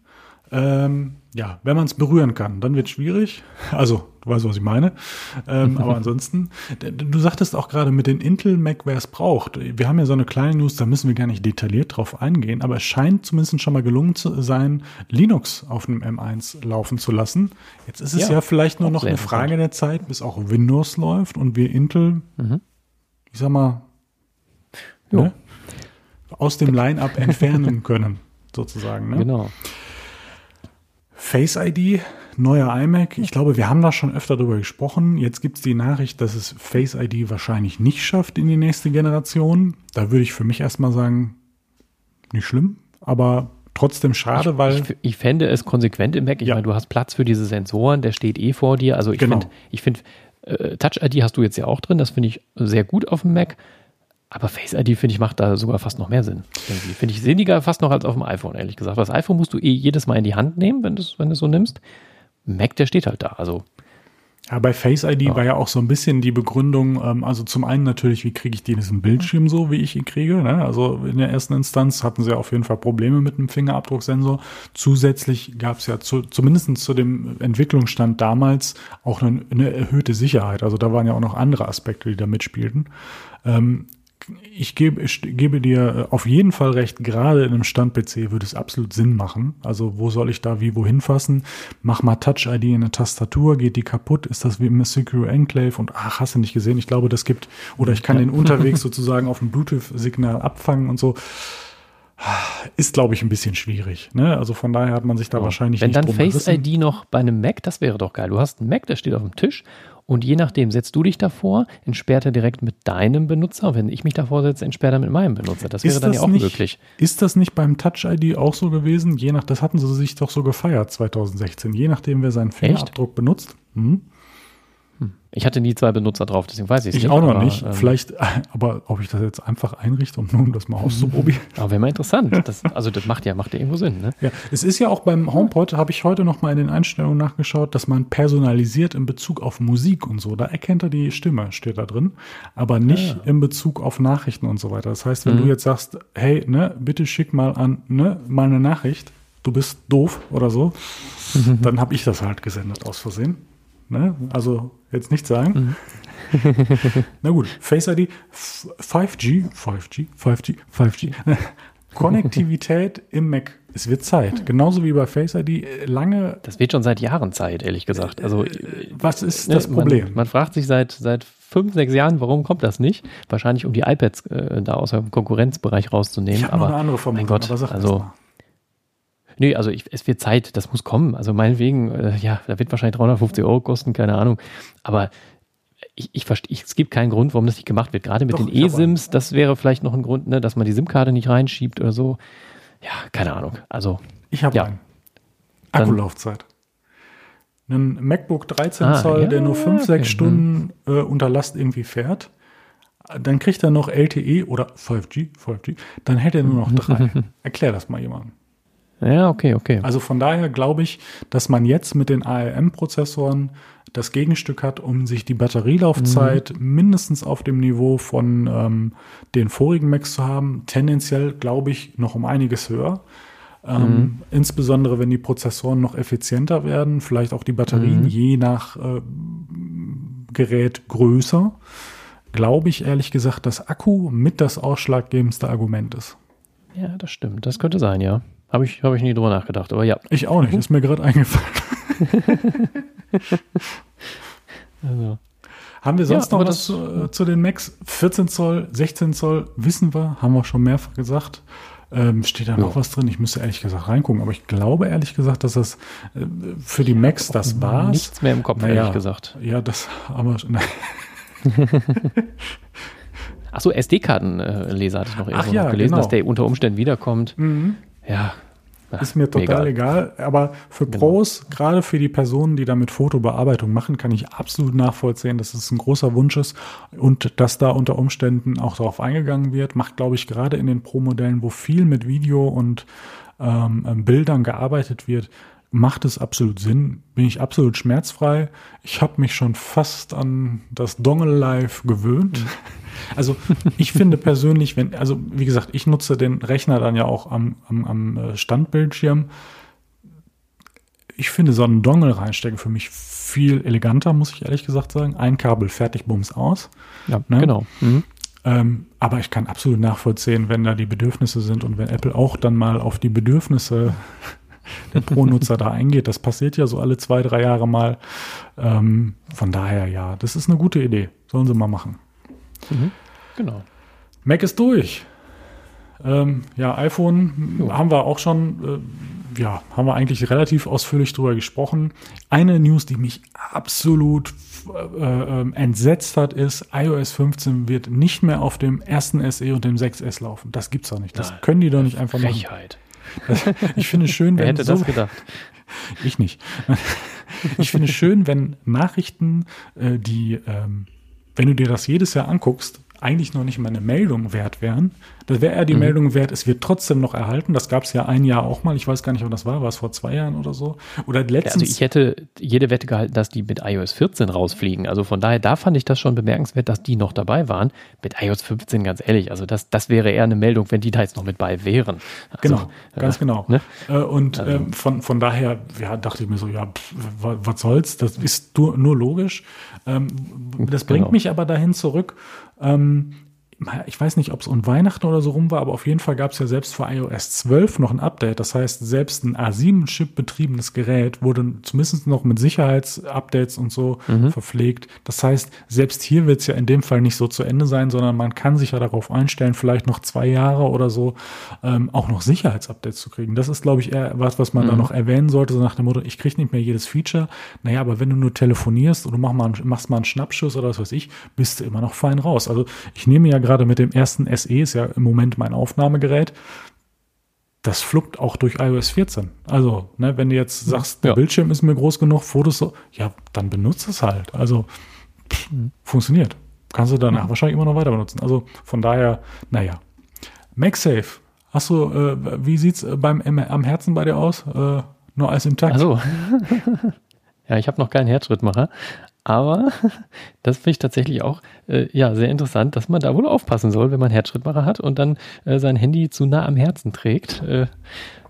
Ähm, ja, wenn man es berühren kann, dann wird es schwierig. Also, du weißt, was ich meine. Ähm, aber ansonsten, du sagtest auch gerade mit den Intel Mac, wer es braucht. Wir haben ja so eine kleine News, da müssen wir gar nicht detailliert drauf eingehen, aber es scheint zumindest schon mal gelungen zu sein, Linux auf einem M1 laufen zu lassen. Jetzt ist es ja, ja vielleicht nur noch eine Frage der Zeit, bis auch Windows läuft und wir Intel, mhm. ich sag mal, ne, aus dem Line-Up entfernen können, sozusagen. Ne? Genau. Face ID, neuer iMac. Ich glaube, wir haben da schon öfter drüber gesprochen. Jetzt gibt es die Nachricht, dass es Face ID wahrscheinlich nicht schafft in die nächste Generation. Da würde ich für mich erstmal sagen, nicht schlimm, aber trotzdem schade, ich, weil. Ich, ich, fände es konsequent im Mac. Ich ja. meine, du hast Platz für diese Sensoren, der steht eh vor dir. Also ich genau. finde, ich finde, äh, Touch ID hast du jetzt ja auch drin. Das finde ich sehr gut auf dem Mac. Aber Face ID, finde ich, macht da sogar fast noch mehr Sinn. Finde ich sinniger fast noch als auf dem iPhone, ehrlich gesagt. Das iPhone musst du eh jedes Mal in die Hand nehmen, wenn du es wenn so nimmst. Mac, der steht halt da. Also ja, bei Face ID ja. war ja auch so ein bisschen die Begründung, ähm, also zum einen natürlich, wie kriege ich diesen Bildschirm so, wie ich ihn kriege. Ne? Also in der ersten Instanz hatten sie auf jeden Fall Probleme mit dem Fingerabdrucksensor. Zusätzlich gab es ja zu, zumindest zu dem Entwicklungsstand damals auch eine, eine, erhöhte Sicherheit. Also da waren ja auch noch andere Aspekte, die da mitspielten. Ähm, ich gebe, ich gebe dir auf jeden Fall recht, gerade in einem Stand-PC würde es absolut Sinn machen. Also wo soll ich da wie wohin fassen? Mach mal Touch-ID in eine Tastatur, geht die kaputt? Ist das wie im Secure Enclave? Und ach, hast du nicht gesehen? Ich glaube, das gibt, oder ich kann ja. den unterwegs sozusagen auf ein Bluetooth-Signal abfangen und so. Ist, glaube ich, ein bisschen schwierig. Ne? Also von daher hat man sich da ja. wahrscheinlich Wenn nicht dann Face ID noch bei einem Mac, das wäre doch geil. Du hast einen Mac, der steht auf dem Tisch und je nachdem, setzt du dich davor, entsperrt er direkt mit deinem Benutzer. Wenn ich mich davor setze, entsperrt er mit meinem Benutzer. Das wäre ist dann ja auch nicht, möglich. Ist das nicht beim Touch-ID auch so gewesen? Je nach, das hatten sie sich doch so gefeiert 2016. Je nachdem, wer seinen Fingerabdruck Echt? benutzt. Hm? Ich hatte nie zwei Benutzer drauf, deswegen weiß ich es nicht. Ich auch noch aber, nicht. Ähm, Vielleicht, aber ob ich das jetzt einfach einrichte, um nun das mal auszuprobieren. Aber wäre mal interessant. Das, also das macht ja, macht ja irgendwo Sinn. Ne? Ja, es ist ja auch beim HomePod, habe ich heute noch mal in den Einstellungen nachgeschaut, dass man personalisiert in Bezug auf Musik und so. Da erkennt er die Stimme, steht da drin, aber nicht ja. in Bezug auf Nachrichten und so weiter. Das heißt, wenn mhm. du jetzt sagst, hey, ne, bitte schick mal an, ne, mal eine Nachricht, du bist doof oder so, dann habe ich das halt gesendet aus Versehen. Ne? Also jetzt nicht sagen. Mhm. Na gut, Face ID 5G, 5G, 5G, 5G. Konnektivität im Mac. Es wird Zeit. Genauso wie bei Face ID lange. Das wird schon seit Jahren Zeit, ehrlich gesagt. Also, äh, was ist ne, das Problem? Man, man, fragt sich seit, seit fünf, sechs Jahren, warum kommt das nicht? Wahrscheinlich, um die iPads äh, da aus dem Konkurrenzbereich rauszunehmen. Ich noch eine andere Vermutung, mein Gott, aber also, Nee, also ich, es wird Zeit, das muss kommen. Also meinetwegen, äh, ja, da wird wahrscheinlich 350 Euro kosten, keine Ahnung. Aber ich, ich verstehe, es gibt keinen Grund, warum das nicht gemacht wird. Gerade mit Doch, den E-Sims, das wäre vielleicht noch ein Grund, ne, dass man die SIM-Karte nicht reinschiebt oder so. Ja, keine Ahnung. Also. Ich habe ja. einen. Akkulaufzeit. Ein MacBook 13 ah, Zoll, ja, der nur 5, 6 okay. Stunden äh, unter Last irgendwie fährt. Dann kriegt er noch LTE oder 5G, 5G, dann hätte er nur noch drei. Erklär das mal jemandem. Ja, okay, okay. Also von daher glaube ich, dass man jetzt mit den ARM-Prozessoren das Gegenstück hat, um sich die Batterielaufzeit mhm. mindestens auf dem Niveau von ähm, den vorigen Macs zu haben. Tendenziell glaube ich noch um einiges höher. Ähm, mhm. Insbesondere wenn die Prozessoren noch effizienter werden, vielleicht auch die Batterien mhm. je nach äh, Gerät größer. Glaube ich ehrlich gesagt, dass Akku mit das ausschlaggebendste Argument ist. Ja, das stimmt. Das könnte sein, ja. Habe ich, hab ich nie drüber nachgedacht, aber ja. Ich auch nicht, ist mir gerade eingefallen. also. Haben wir sonst Ja, noch was zu, äh, zu den Macs? 14 Zoll, 16 Zoll, wissen wir, haben wir schon mehrfach gesagt. Ähm, steht da noch Ja. was drin? Ich müsste ehrlich gesagt reingucken, aber ich glaube ehrlich gesagt, dass das äh, für die Macs das war's. Nichts mehr im Kopf, Naja, ehrlich gesagt. Ja, das haben wir schon. Achso, SD-Kartenleser hatte ich noch irgendwo ja, noch gelesen, genau. dass der unter Umständen wiederkommt. Mhm. Ja. Ist mir total egal. Aber für Genau. Pros, gerade für die Personen, die damit Fotobearbeitung machen, kann ich absolut nachvollziehen, dass es ein großer Wunsch ist und dass da unter Umständen auch darauf eingegangen wird. Macht, glaube ich, gerade in den Pro-Modellen, wo viel mit Video und ähm, Bildern gearbeitet wird, macht es absolut Sinn. Bin ich absolut schmerzfrei. Ich habe mich schon fast an das Dongle Live gewöhnt. Also ich finde persönlich, wenn, also wie gesagt, ich nutze den Rechner dann ja auch am, am, am äh, Standbildschirm. Ich finde so einen Dongle reinstecken für mich viel eleganter, muss ich ehrlich gesagt sagen. Ein Kabel, fertig, bums aus. ja Ne? genau. Mhm. Ähm, aber ich kann absolut nachvollziehen, wenn da die Bedürfnisse sind und wenn Apple auch dann mal auf die Bedürfnisse der Pro-Nutzer da eingeht. Das passiert ja so alle zwei, drei Jahre mal. Ähm, von daher, ja, das ist eine gute Idee. Sollen sie mal machen. Genau. Mac ist durch. Ähm, ja, iPhone Jo. haben wir auch schon, äh, ja, haben wir eigentlich relativ ausführlich drüber gesprochen. Eine News, die mich absolut äh, ähm, entsetzt hat, ist, iOS 15 wird nicht mehr auf dem ersten SE und dem 6S laufen. Das gibt's doch nicht. Das Nein. können die doch nicht einfach machen. Ich finde es schön, Wer wenn hätte so, das gedacht? ich nicht. Ich finde es schön, wenn Nachrichten, äh, die, ähm, wenn du dir das jedes Jahr anguckst, eigentlich noch nicht mal eine Meldung wert wären. Das wäre eher die Meldung wert, es wird trotzdem noch erhalten. Das gab es ja ein Jahr auch mal. Ich weiß gar nicht, ob das war. War es vor zwei Jahren oder so? Oder Also letztens. ich hätte jede Wette gehalten, dass die mit iOS 14 rausfliegen. Also von daher, da fand ich das schon bemerkenswert, dass die noch dabei waren. Mit iOS 15, ganz ehrlich, also das, das wäre eher eine Meldung, wenn die da jetzt noch mit bei wären. Also, Genau, ganz äh, genau. ne? Äh, Und Also- ähm, von, von daher ja, dachte ich mir so, ja, pff, wa- was soll's, das ist nur, nur logisch. Ähm, das bringt Genau. mich aber dahin zurück. Ähm, ich weiß nicht, ob es um Weihnachten oder so rum war, aber auf jeden Fall gab es ja selbst für iOS 12 noch ein Update. Das heißt, selbst ein A7-Chip betriebenes Gerät wurde zumindest noch mit Sicherheitsupdates und so verpflegt. Das heißt, selbst hier wird es ja in dem Fall nicht so zu Ende sein, sondern man kann sich ja darauf einstellen, vielleicht noch zwei Jahre oder so ähm, auch noch Sicherheitsupdates zu kriegen. Das ist, glaube ich, eher was, was man da noch erwähnen sollte, so nach dem Motto, ich kriege nicht mehr jedes Feature. Naja, aber wenn du nur telefonierst du mach mal, machst mal einen Schnappschuss oder was weiß ich, bist du immer noch fein raus. Also ich nehme ja gerade mit dem ersten SE, ist ja im Moment mein Aufnahmegerät, das fluppt auch durch iOS 14. Also, ne, wenn du jetzt sagst, der Ja. Bildschirm ist mir groß genug, Fotos so, ja, dann benutzt es halt. Also, pff, funktioniert. Kannst du danach wahrscheinlich immer noch weiter benutzen. Also, von daher, naja. MagSafe. Hast du, äh, wie sieht's äh, beim M am Herzen bei dir aus? Äh, nur alles im Takt? Also, ja, ich habe noch keinen Herzschrittmacher, aber das finde ich tatsächlich auch äh, ja, sehr interessant, dass man da wohl aufpassen soll, wenn man Herzschrittmacher hat und dann äh, sein Handy zu nah am Herzen trägt. Äh,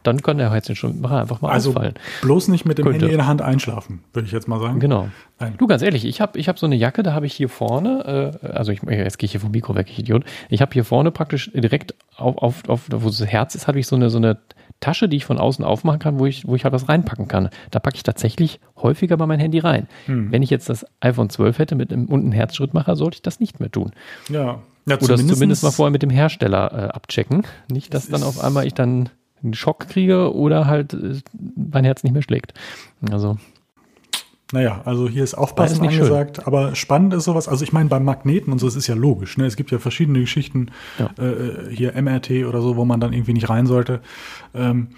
dann kann der Herzschrittmacher einfach mal also ausfallen. bloß nicht mit dem Könnte. Handy in der Hand einschlafen, würde ich jetzt mal sagen. Genau. Nein. Du, ganz ehrlich, ich habe ich hab so eine Jacke, da habe ich hier vorne, äh, also ich, jetzt gehe ich hier vom Mikro weg, ich Idiot. Ich habe hier vorne praktisch direkt auf, auf, auf wo das Herz ist, habe ich so eine, so eine Tasche, die ich von außen aufmachen kann, wo ich, wo ich halt was reinpacken kann. Da packe ich tatsächlich häufiger mal mein Handy rein. Hm. Wenn ich jetzt das iPhone 12 hätte mit einem unten Herzschrittmacher, sollte ich das nicht mehr tun. Ja. ja Oder zumindest, zumindest mal vorher mit dem Hersteller äh, abchecken. Nicht, dass dann auf einmal ich dann einen Schock kriege oder halt äh, mein Herz nicht mehr schlägt. Also, Naja, also hier ist Aufpassen nicht angesagt, aber spannend ist sowas. Also ich meine, beim Magneten und so, es ist ja logisch. Ne? Es gibt ja verschiedene Geschichten, Ja. äh, hier MRT oder so, wo man dann irgendwie nicht rein sollte. Ähm,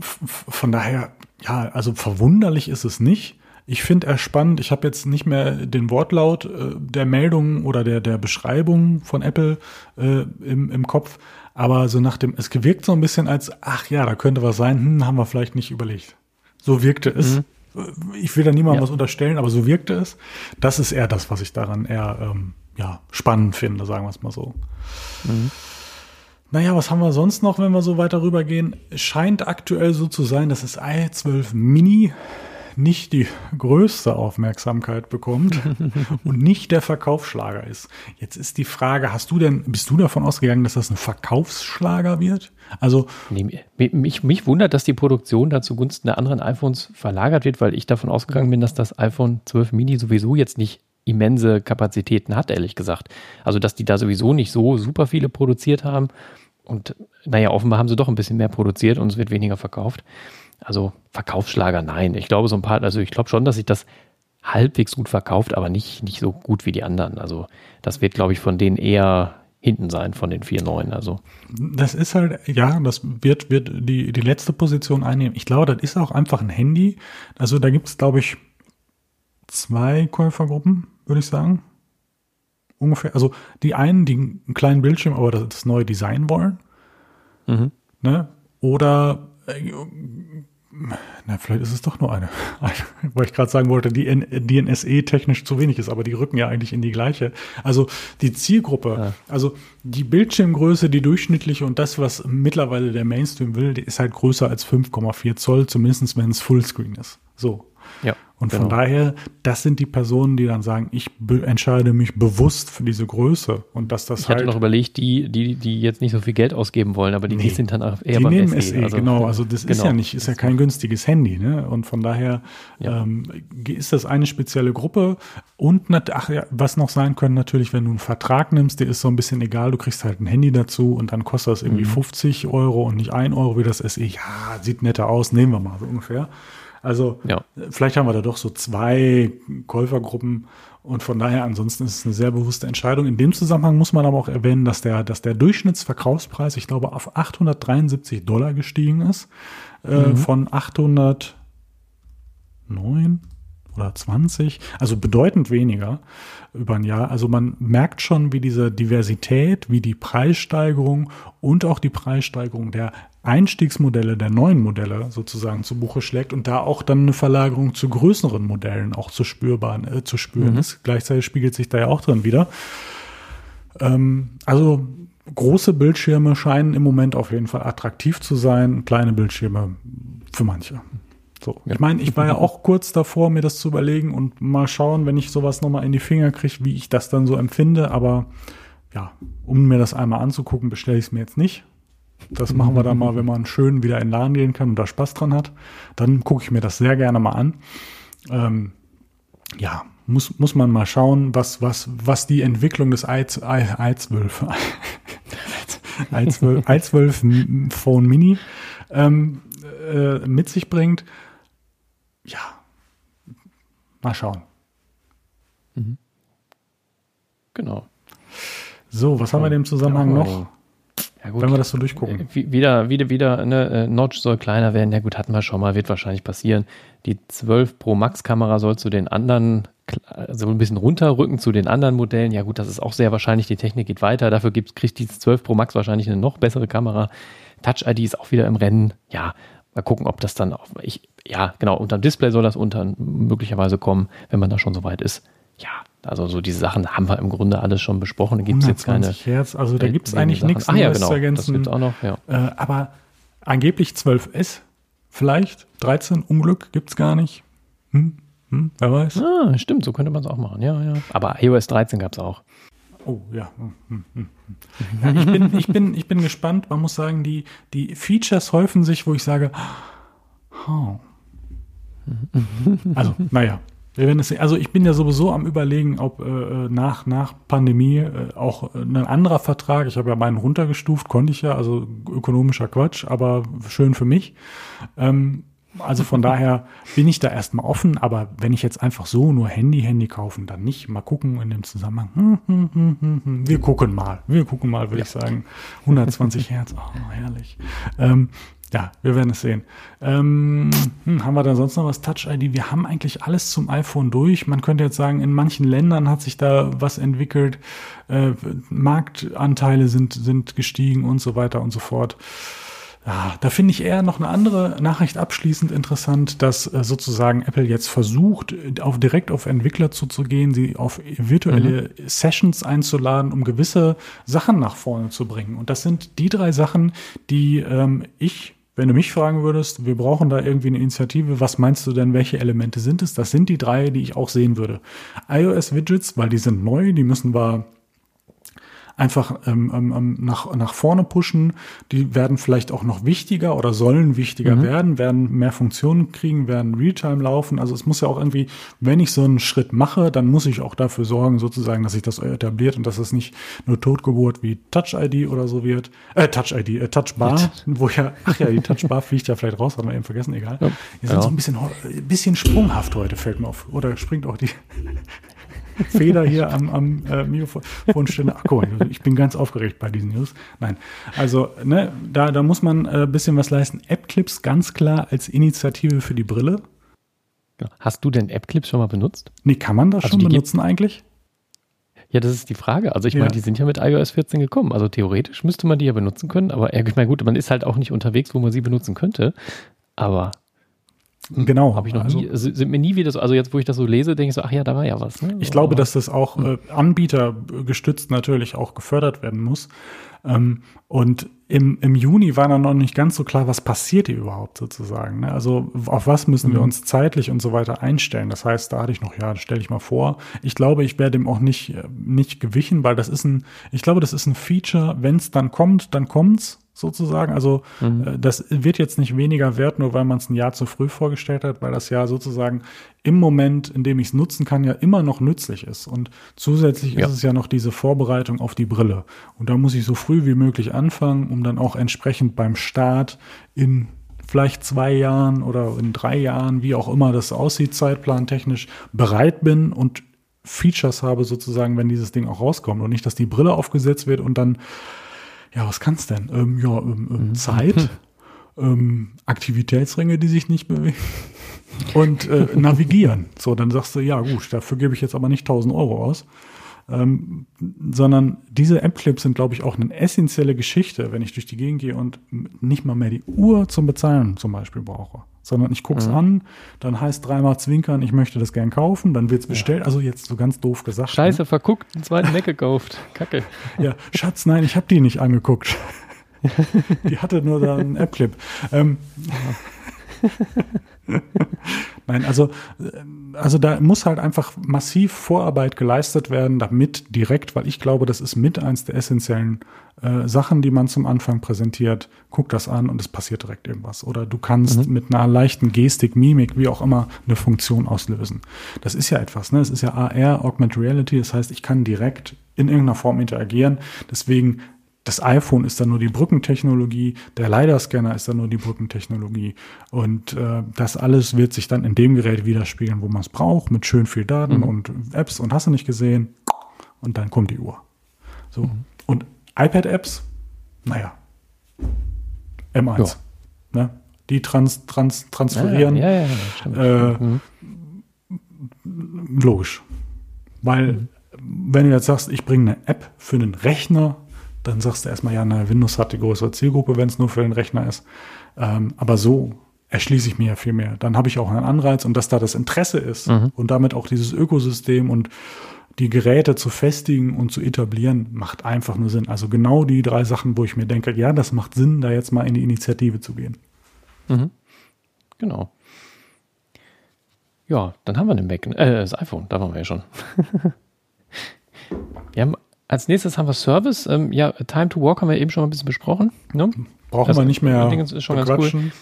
von daher, ja, also verwunderlich ist es nicht. Ich finde er spannend. Ich habe jetzt nicht mehr den Wortlaut äh, der Meldung oder der, der Beschreibung von Apple äh, im, im Kopf. Aber so nach dem, es gewirkt so ein bisschen als, ach ja, da könnte was sein, hm, haben wir vielleicht nicht überlegt. So wirkte es. Ich will da niemandem Ja. was unterstellen, aber so wirkte es. Das ist eher das, was ich daran eher ähm, ja, spannend finde, sagen wir es mal so. Naja, was haben wir sonst noch, wenn wir so weiter rübergehen? Es scheint aktuell so zu sein, dass das i12 Mini nicht die größte Aufmerksamkeit bekommt und nicht der Verkaufsschlager ist. Jetzt ist die Frage, hast du denn, bist du davon ausgegangen, dass das ein Verkaufsschlager wird? Also, Nee, mich, mich wundert, dass die Produktion da zugunsten der anderen iPhones verlagert wird, weil ich davon ausgegangen bin, dass das iPhone 12 Mini sowieso jetzt nicht immense Kapazitäten hat, ehrlich gesagt. Also, dass die da sowieso nicht so super viele produziert haben. Und naja, offenbar haben sie doch ein bisschen mehr produziert und es wird weniger verkauft. Also Verkaufsschlager, nein. Ich glaube so ein paar, also ich glaube schon, dass sich das halbwegs gut verkauft, aber nicht, nicht so gut wie die anderen. Also das wird, glaube ich, von denen eher hinten sein von den vier neuen. Also das ist halt, ja, das wird, wird die, die letzte Position einnehmen. Ich glaube, das ist auch einfach ein Handy. Also da gibt es, glaube ich, zwei Käufergruppen, würde ich sagen. Ungefähr. Also die einen, die einen kleinen Bildschirm, aber das, das neue Design wollen. Mhm. Ne? Oder äh, na, vielleicht ist es doch nur eine, weil ich gerade sagen wollte, die, die NSE technisch zu wenig ist, aber die rücken ja eigentlich in die gleiche. Also die Zielgruppe, ja. also die Bildschirmgröße, die durchschnittliche und das, was mittlerweile der Mainstream will, die ist halt größer als 5,4 Zoll, zumindest wenn es Fullscreen ist. So. Ja. Und genau. von daher, das sind die Personen, die dann sagen, ich entscheide mich bewusst für diese Größe und dass das ich halt. hatte noch überlegt, die, die, die jetzt nicht so viel Geld ausgeben wollen, aber die, nee, sind dann auch eher die beim nehmen SE. SE also, genau, also das genau. ist ja nicht, ist ja kein günstiges Handy, ne? Und von daher ja. ähm, ist das eine spezielle Gruppe und ach ja, was noch sein können natürlich, wenn du einen Vertrag nimmst, dir ist so ein bisschen egal, du kriegst halt ein Handy dazu und dann kostet das irgendwie mhm. 50 Euro und nicht ein Euro wie das SE. Ja, sieht netter aus, nehmen wir mal so ungefähr. Also ja. vielleicht haben wir da doch so zwei Käufergruppen und von daher ansonsten ist es eine sehr bewusste Entscheidung. In dem Zusammenhang muss man aber auch erwähnen, dass der, dass der Durchschnittsverkaufspreis, ich glaube, auf 873 Dollar gestiegen ist, äh, mhm. von 809 oder 20, also bedeutend weniger über ein Jahr. Also man merkt schon, wie diese Diversität, wie die Preissteigerung und auch die Preissteigerung der Einstiegsmodelle, der neuen Modelle sozusagen zu Buche schlägt und da auch dann eine Verlagerung zu größeren Modellen auch zu spürbaren, äh, zu spüren mhm. ist. Gleichzeitig spiegelt sich da ja auch drin wieder. Ähm, also große Bildschirme scheinen im Moment auf jeden Fall attraktiv zu sein, kleine Bildschirme für manche. So. Ja. Ich meine, ich war ja auch kurz davor, mir das zu überlegen und mal schauen, wenn ich sowas nochmal in die Finger kriege, wie ich das dann so empfinde. Aber ja, um mir das einmal anzugucken, bestelle ich es mir jetzt nicht. Das machen wir dann mal, wenn man schön wieder in den Laden gehen kann und da Spaß dran hat. Dann gucke ich mir das sehr gerne mal an. Ähm, ja, muss, muss man mal schauen, was, was, was die Entwicklung des i12, i12, i12, i12 Phone Mini ähm, äh, mit sich bringt ja, mal schauen. Mhm. Genau. So, was haben wir in dem Zusammenhang genau. noch? Ja, gut. Wenn wir das so durchgucken. Wieder, wieder, wieder, ne, Notch soll kleiner werden. Ja gut, hatten wir schon mal, wird wahrscheinlich passieren. Die 12 Pro Max Kamera soll zu den anderen, also ein bisschen runterrücken zu den anderen Modellen. Ja gut, das ist auch sehr wahrscheinlich. Die Technik geht weiter. Dafür gibt, kriegt die 12 Pro Max wahrscheinlich eine noch bessere Kamera. Touch ID ist auch wieder im Rennen. Ja, mal gucken, ob das dann auch, ich, ja, genau, unter dem Display soll das unter möglicherweise kommen, wenn man da schon so weit ist. Ja, also so diese Sachen haben wir im Grunde alles schon besprochen. Da gibt es jetzt keine. Hertz, also da gibt es eigentlich nichts Ach, ja, genau, zu ergänzen. Das gibt's auch noch, ja. Äh, aber angeblich 12S, vielleicht 13 Unglück gibt es gar nicht. Hm? Hm? Wer weiß? Ah, stimmt, so könnte man es auch machen, ja, ja. Aber iOS 13 gab es auch. Oh ja. Hm, hm, hm, ja. ich, bin, ich, bin, ich bin gespannt. Man muss sagen, die, die Features häufen sich, wo ich sage, oh. also, naja. Es. Also ich bin ja sowieso am überlegen, ob äh, äh nach, nach Pandemie äh, auch ein anderer Vertrag, ich habe ja meinen runtergestuft, konnte ich ja, also ökonomischer Quatsch, aber schön für mich. Ähm, also von daher bin ich da erstmal offen, aber wenn ich jetzt einfach so nur Handy, Handy kaufen, dann nicht. Mal gucken in dem Zusammenhang. Hm, hm, hm, wir gucken mal. Wir gucken mal, würde ja. ich sagen. 120 Hertz, oh, herrlich. Ähm, ja, wir werden es sehen. Ähm, hm, haben wir da sonst noch was? Touch ID? Wir haben eigentlich alles zum iPhone durch. Man könnte jetzt sagen, in manchen Ländern hat sich da was entwickelt. Äh, Marktanteile sind, sind gestiegen und so weiter und so fort. Ja, da finde ich eher noch eine andere Nachricht abschließend interessant, dass äh, sozusagen Apple jetzt versucht, auf, direkt auf Entwickler zuzugehen, sie auf virtuelle mhm. Sessions einzuladen, um gewisse Sachen nach vorne zu bringen. Und das sind die drei Sachen, die ähm, ich wenn du mich fragen würdest, wir brauchen da irgendwie eine Initiative, was meinst du denn, welche Elemente sind es? Das sind die drei, die ich auch sehen würde. iOS-Widgets, weil die sind neu, die müssen wir einfach ähm, ähm, ähm, nach, nach vorne pushen. Die werden vielleicht auch noch wichtiger oder sollen wichtiger mhm. werden, werden mehr Funktionen kriegen, werden Realtime laufen. Also es muss ja auch irgendwie, wenn ich so einen Schritt mache, dann muss ich auch dafür sorgen, sozusagen, dass sich das etabliert und dass es nicht nur Totgeburt wie Touch-ID oder so wird. Äh, Touch-ID, äh, Touchbar, wo ja, ach ja, die Touchbar fliegt ja vielleicht raus, haben wir eben vergessen, egal. Ja. Die sind ja. so ein bisschen, ein bisschen sprunghaft heute, fällt mir auf. Oder springt auch die Feder hier am, am äh, Mikrofonständer. Ach, guck mal, ich bin ganz aufgeregt bei diesen News. Nein, also ne, da, da muss man ein äh, bisschen was leisten. App-Clips ganz klar als Initiative für die Brille. Hast du denn App-Clips schon mal benutzt? Nee, kann man das also schon benutzen eigentlich? Ja, das ist die Frage. Also ich ja. meine, die sind ja mit iOS 14 gekommen. Also theoretisch müsste man die ja benutzen können, aber ich meine, gut, man ist halt auch nicht unterwegs, wo man sie benutzen könnte. Aber Genau. Habe ich noch also, nie, sind mir nie wieder so, also jetzt, wo ich das so lese, denke ich so, ach ja, da war ja was. Ne? Ich glaube, dass das auch äh, anbietergestützt natürlich auch gefördert werden muss. Ähm, und im, im Juni war dann noch nicht ganz so klar, was passiert hier überhaupt sozusagen. Ne? Also auf was müssen mhm. wir uns zeitlich und so weiter einstellen. Das heißt, da hatte ich noch, ja, stelle ich mal vor. Ich glaube, ich werde dem auch nicht, äh, nicht gewichen, weil das ist ein, ich glaube, das ist ein Feature, wenn es dann kommt, dann kommt's sozusagen. Also mhm. äh, das wird jetzt nicht weniger wert, nur weil man es ein Jahr zu früh vorgestellt hat, weil das ja sozusagen im Moment, in dem ich es nutzen kann, ja immer noch nützlich ist. Und zusätzlich ja. ist es ja noch diese Vorbereitung auf die Brille. Und da muss ich so früh wie möglich anfangen, um dann auch entsprechend beim Start in vielleicht zwei Jahren oder in drei Jahren, wie auch immer das aussieht, zeitplantechnisch bereit bin und Features habe sozusagen, wenn dieses Ding auch rauskommt und nicht, dass die Brille aufgesetzt wird und dann ja, was kannst denn? Ähm, ja, ähm, ähm, mhm. Zeit, ähm, Aktivitätsringe, die sich nicht bewegen und äh, navigieren. So, dann sagst du, ja gut, dafür gebe ich jetzt aber nicht 1000 Euro aus. Ähm, sondern diese App-Clips sind, glaube ich, auch eine essentielle Geschichte, wenn ich durch die Gegend gehe und nicht mal mehr die Uhr zum Bezahlen zum Beispiel brauche. Sondern ich gucke es mhm. an, dann heißt dreimal zwinkern, ich möchte das gern kaufen, dann wird es bestellt. Ja. Also jetzt so ganz doof gesagt. Scheiße, ne? verguckt, einen zweiten Mac gekauft. Kacke. Ja, Schatz, nein, ich habe die nicht angeguckt. die hatte nur da einen App-Clip. Ähm, Nein, also, also da muss halt einfach massiv Vorarbeit geleistet werden, damit direkt, weil ich glaube, das ist mit eins der essentiellen äh, Sachen, die man zum Anfang präsentiert. Guck das an und es passiert direkt irgendwas. Oder du kannst mhm. mit einer leichten Gestik, Mimik, wie auch immer, eine Funktion auslösen. Das ist ja etwas, ne? Es ist ja AR, Augmented Reality, das heißt, ich kann direkt in irgendeiner Form interagieren. Deswegen das iPhone ist dann nur die Brückentechnologie, der LiDAR-Scanner ist dann nur die Brückentechnologie. Und äh, das alles wird sich dann in dem Gerät widerspiegeln, wo man es braucht, mit schön viel Daten mhm. und Apps und hast du nicht gesehen. Und dann kommt die Uhr. So. Mhm. Und iPad-Apps, naja, M1. Ja. Ne? Die trans, trans, transferieren. Ja, ja, ja, äh, mhm. Logisch. Weil, mhm. wenn du jetzt sagst, ich bringe eine App für einen Rechner dann sagst du erstmal, ja, na, Windows hat die größere Zielgruppe, wenn es nur für den Rechner ist. Ähm, aber so erschließe ich mir ja viel mehr. Dann habe ich auch einen Anreiz und dass da das Interesse ist mhm. und damit auch dieses Ökosystem und die Geräte zu festigen und zu etablieren, macht einfach nur Sinn. Also genau die drei Sachen, wo ich mir denke, ja, das macht Sinn, da jetzt mal in die Initiative zu gehen. Mhm. Genau. Ja, dann haben wir den Mac, äh, das iPhone, da waren wir ja schon. wir haben als nächstes haben wir Service. Ähm, ja, Time to Walk haben wir eben schon mal ein bisschen besprochen. Ne? Brauchen also, wir nicht mehr. Ist schon ganz cool.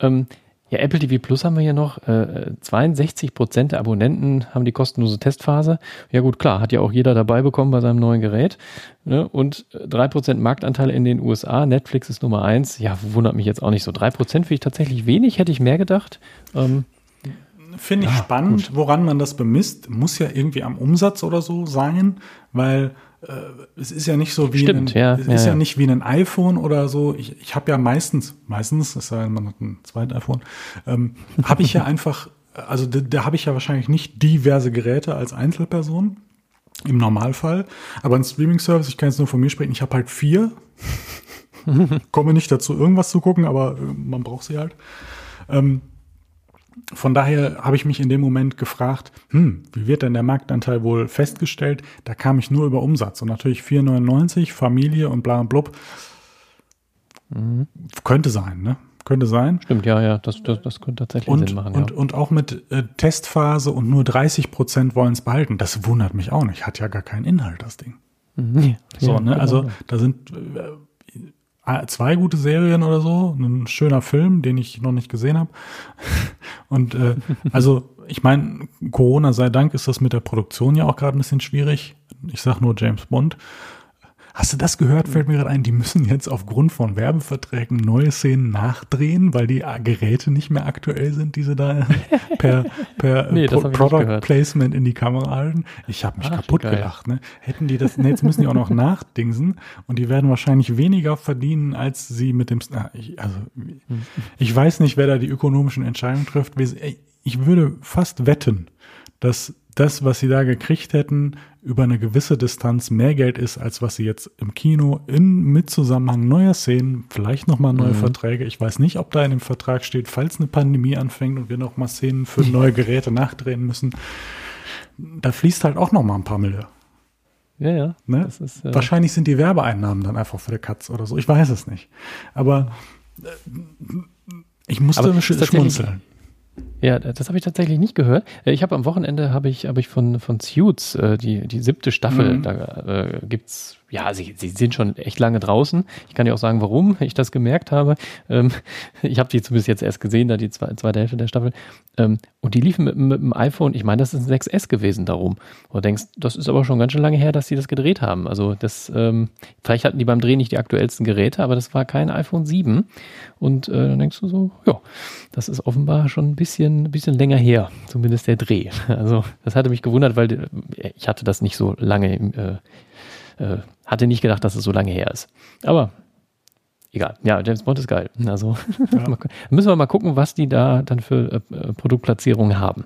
Ähm, ja, Apple TV Plus haben wir hier noch. Äh, 62 Prozent der Abonnenten haben die kostenlose Testphase. Ja gut, klar, hat ja auch jeder dabei bekommen bei seinem neuen Gerät. Ne? Und drei Prozent Marktanteil in den USA. Netflix ist Nummer eins. Ja, wundert mich jetzt auch nicht so. Drei Prozent finde ich tatsächlich wenig, hätte ich mehr gedacht. Ähm, Finde ich ja, spannend, gut. woran man das bemisst. Muss ja irgendwie am Umsatz oder so sein, weil äh, es ist ja nicht so wie Stimmt, ein, ja, es ja, ist ja, nicht wie ein iPhone oder so. Ich, ich habe ja meistens, meistens, es sei denn, man hat ein zweites iPhone, ähm, habe ich ja einfach, also da, da habe ich ja wahrscheinlich nicht diverse Geräte als Einzelperson im Normalfall, aber ein Streaming-Service, ich kann jetzt nur von mir sprechen, ich habe halt vier. Komme nicht dazu, irgendwas zu gucken, aber äh, man braucht sie halt. Ähm, von daher habe ich mich in dem Moment gefragt, hm, wie wird denn der Marktanteil wohl festgestellt? Da kam ich nur über Umsatz und natürlich 4,99, Familie und bla blub. Mhm. Könnte sein, ne? Könnte sein. Stimmt, ja, ja, das, das, das könnte tatsächlich und, Sinn machen. Und, ja. und auch mit äh, Testphase und nur 30 Prozent wollen es behalten. Das wundert mich auch nicht. Hat ja gar keinen Inhalt, das Ding. Mhm. So, ne? Also genau. da sind äh, zwei gute Serien oder so, ein schöner Film, den ich noch nicht gesehen habe. Und äh, also ich meine, Corona sei Dank ist das mit der Produktion ja auch gerade ein bisschen schwierig. Ich sag nur James Bond. Hast du das gehört? Fällt mir gerade ein, die müssen jetzt aufgrund von Werbeverträgen neue Szenen nachdrehen, weil die Geräte nicht mehr aktuell sind, die sie da per, per nee, Pro Product Placement in die Kamera halten. Ich habe mich Ach, kaputt gelacht. Ne? Hätten die das, ne, jetzt müssen die auch noch nachdingsen und die werden wahrscheinlich weniger verdienen, als sie mit dem, ich, also ich weiß nicht, wer da die ökonomischen Entscheidungen trifft. Ich würde fast wetten, dass das, was sie da gekriegt hätten, über eine gewisse Distanz mehr Geld ist, als was sie jetzt im Kino in mit Zusammenhang neuer Szenen, vielleicht nochmal neue mhm. Verträge. Ich weiß nicht, ob da in dem Vertrag steht, falls eine Pandemie anfängt und wir nochmal Szenen für neue Geräte nachdrehen müssen. Da fließt halt auch nochmal ein paar Mille. Ja, ja. Ne? Ist, äh Wahrscheinlich sind die Werbeeinnahmen dann einfach für die Katz oder so. Ich weiß es nicht. Aber äh, ich musste schmunzeln. Ja, das habe ich tatsächlich nicht gehört. Äh, ich habe am Wochenende habe ich habe ich von von Suits äh, die die siebte Staffel. Mhm. Da äh, gibt's ja, sie, sie sind schon echt lange draußen. Ich kann dir auch sagen, warum ich das gemerkt habe. Ähm, ich habe die zumindest jetzt erst gesehen, da die zwei, zweite Hälfte der Staffel. Ähm, und die liefen mit, mit dem iPhone, ich meine, das ist ein 6S gewesen darum. Und du denkst, das ist aber schon ganz schön lange her, dass sie das gedreht haben. Also das, ähm, vielleicht hatten die beim Dreh nicht die aktuellsten Geräte, aber das war kein iPhone 7. Und äh, dann denkst du so, ja, das ist offenbar schon ein bisschen, ein bisschen länger her, zumindest der Dreh. Also das hatte mich gewundert, weil äh, ich hatte das nicht so lange äh, äh, hatte nicht gedacht, dass es so lange her ist. Aber egal. Ja, James Bond ist geil. Also ja. müssen wir mal gucken, was die da dann für äh, Produktplatzierungen haben.